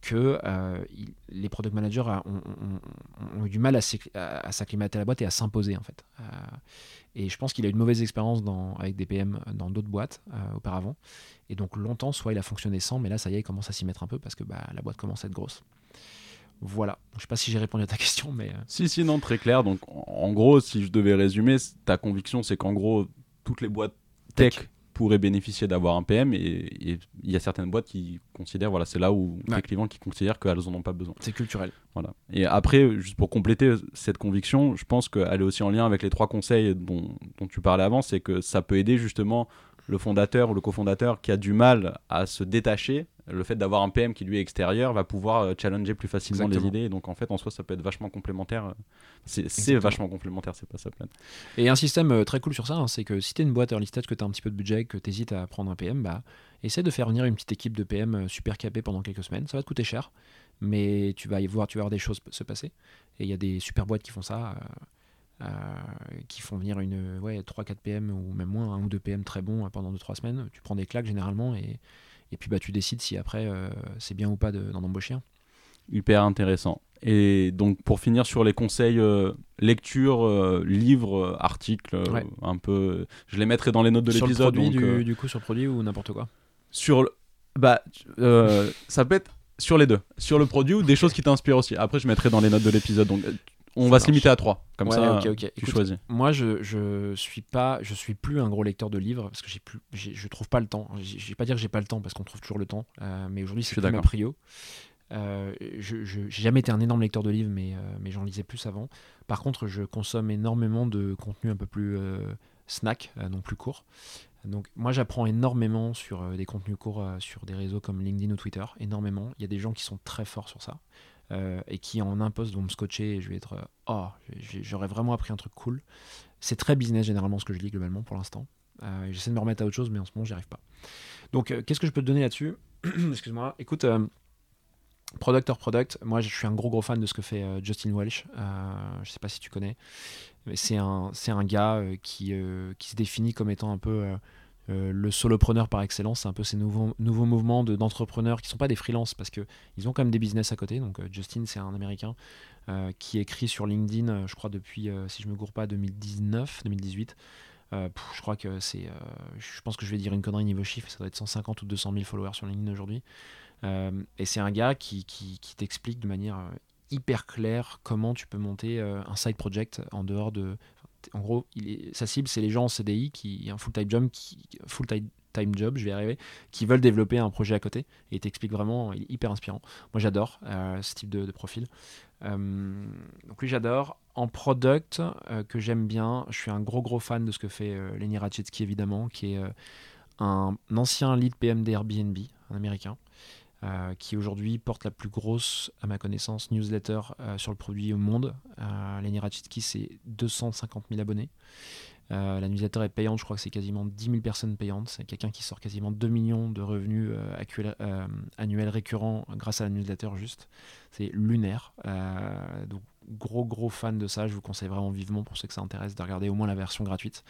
que euh, les product managers ont, eu du mal à s'acclimater à la boîte et à s'imposer en fait. et je pense qu'il a eu une mauvaise expérience avec des PM dans d'autres boîtes auparavant. Et donc longtemps, soit il a fonctionné sans, mais là ça y est, il commence à s'y mettre un peu parce que bah, la boîte commence à être grosse. Voilà. Je sais pas si j'ai répondu à ta question, mais. Euh. Si, si, non, très clair. Donc, en gros, si je devais résumer, ta conviction, c'est qu'en gros, toutes les boîtes tech, pourraient bénéficier d'avoir un PM et il y a certaines boîtes qui considèrent, voilà, c'est là où les clients qui considèrent qu'elles en ont pas besoin. C'est culturel. Voilà. Et après, juste pour compléter cette conviction, je pense qu'elle est aussi en lien avec les trois conseils dont, dont tu parlais avant, c'est que ça peut aider justement le fondateur ou le cofondateur qui a du mal à se détacher, le fait d'avoir un PM qui lui est extérieur va pouvoir euh, challenger plus facilement les idées. Donc en fait, en soi, ça peut être vachement complémentaire. C'est vachement complémentaire, c'est pas ça plein. Et un système euh, très cool sur ça, hein, c'est que si tu es une boîte early stage, que tu as un petit peu de budget, que tu hésites à prendre un PM, bah, essaie de faire venir une petite équipe de PM euh, super capée pendant quelques semaines. Ça va te coûter cher, mais tu vas y voir, tu vas voir des choses se passer. Et il y a des super boîtes qui font ça. Euh, qui font venir une ouais, 3-4 PM ou même moins, un ou deux PM très bons pendant 2-3 semaines. Tu prends des claques généralement et, et puis bah, tu décides si après euh, c'est bien ou pas d'en embaucher un. Hyper intéressant. Et donc pour finir sur les conseils euh, lecture, livres, articles, un peu, je les mettrai dans les notes de l'épisode. Sur le produit du, du, coup sur le produit ou n'importe quoi? Sur bah ça peut être sur les deux, sur le produit ou des choses qui t'inspirent aussi. Après je mettrai dans les notes de l'épisode. Donc on va se limiter à trois, comme ça tu choisis. Moi, je, je suis pas, je suis plus un gros lecteur de livres parce que j'ai plus, je trouve pas le temps. Je vais pas dire que j'ai pas le temps parce qu'on trouve toujours le temps, euh, mais aujourd'hui c'est ma prio. Euh, je n'ai jamais été un énorme lecteur de livres, mais, euh, mais j'en lisais plus avant. Par contre, je consomme énormément de contenu un peu plus snack, non plus court. Donc moi j'apprends énormément sur des contenus courts sur des réseaux comme LinkedIn ou Twitter, énormément. Il y a des gens qui sont très forts sur ça. Euh, et qui en un poste vont me scotcher et je vais être euh, oh j'aurais vraiment appris un truc cool c'est très business généralement ce que je lis globalement pour l'instant euh, j'essaie de me remettre à autre chose mais en ce moment j'y arrive pas Donc, qu'est-ce que je peux te donner là-dessus Excuse-moi. Écoute, product or product, moi je suis un gros gros fan de ce que fait Justin Welch. je sais pas si tu connais, mais c'est un, un gars qui, qui se définit comme étant un peu le solopreneur par excellence. C'est un peu ces nouveaux, mouvements de, d'entrepreneurs qui sont pas des freelances parce qu'ils ont quand même des business à côté. Donc, Justin, c'est un américain qui écrit sur LinkedIn, je crois, depuis, si je me gourre pas, 2019, 2018. Euh, je crois que c'est. Euh, je pense que je vais dire une connerie niveau chiffre, ça doit être 150 ou 200 000 followers sur LinkedIn aujourd'hui. Euh, et c'est un gars qui, t'explique de manière hyper claire comment tu peux monter un side project en dehors de. En gros, sa cible, c'est les gens en CDI qui un full-time job, je vais y arriver, qui veulent développer un projet à côté. Et il t'explique vraiment, il est hyper inspirant. Moi, j'adore ce type de, profil. donc lui, j'adore en product euh, que j'aime bien, je suis un gros gros fan de ce que fait euh, Lenny Ratchetsky évidemment, qui est euh, un, ancien lead PM d'Airbnb, un américain, qui aujourd'hui porte la plus grosse, à ma connaissance, newsletter sur le produit au monde. Lenny Ratchetsky, c'est 250 000 abonnés. la newsletter est payante, je crois que c'est quasiment 10 000 personnes payantes. C'est quelqu'un qui sort quasiment 2 millions de revenus annuels récurrents grâce à la newsletter juste. C'est lunaire. donc gros gros fan de ça. Je vous conseille vraiment vivement pour ceux que ça intéresse de regarder au moins la version gratuite.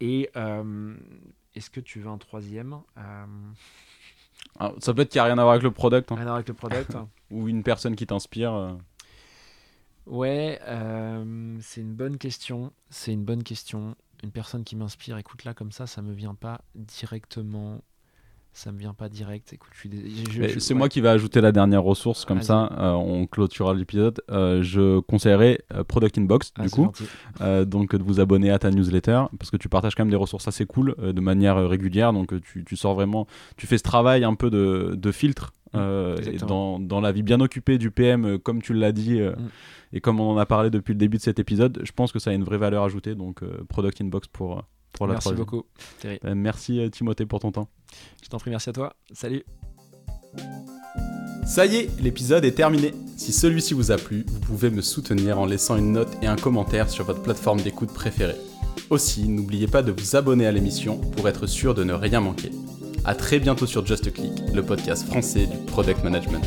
Et euh, est-ce que tu veux un troisième? Euh, ah, Ça peut être qu'il n'y a rien à voir avec le product. Hein. Rien à voir avec le product. Ou une personne qui t'inspire. Euh. Ouais, c'est une bonne question. C'est une bonne question. Une personne qui m'inspire, écoute là comme ça, ça me vient pas directement ça me vient pas direct. Écoute, c'est moi qui vais ajouter la dernière ressource, comme ça euh, on clôturera l'épisode. Euh, je conseillerais euh, Product Inbox, ah, du coup, donc de vous abonner à ta newsletter, parce que tu partages quand même des ressources assez cool de manière régulière, donc tu, tu, sors vraiment, tu fais ce travail un peu de, de filtre dans, dans, la vie bien occupée du PM, comme tu l'as dit. Mm. Et comme on en a parlé depuis le début de cet épisode, je pense que ça a une vraie valeur ajoutée. Donc, Product Inbox pour, merci beaucoup. Euh, merci euh, Timothée pour ton temps. Je t'en prie, merci à toi. Salut. Ça y est, l'épisode est terminé. Si celui-ci vous a plu, vous pouvez me soutenir en laissant une note et un commentaire sur votre plateforme d'écoute préférée. Aussi, n'oubliez pas de vous abonner à l'émission pour être sûr de ne rien manquer. A très bientôt sur Just Click, le podcast français du product management.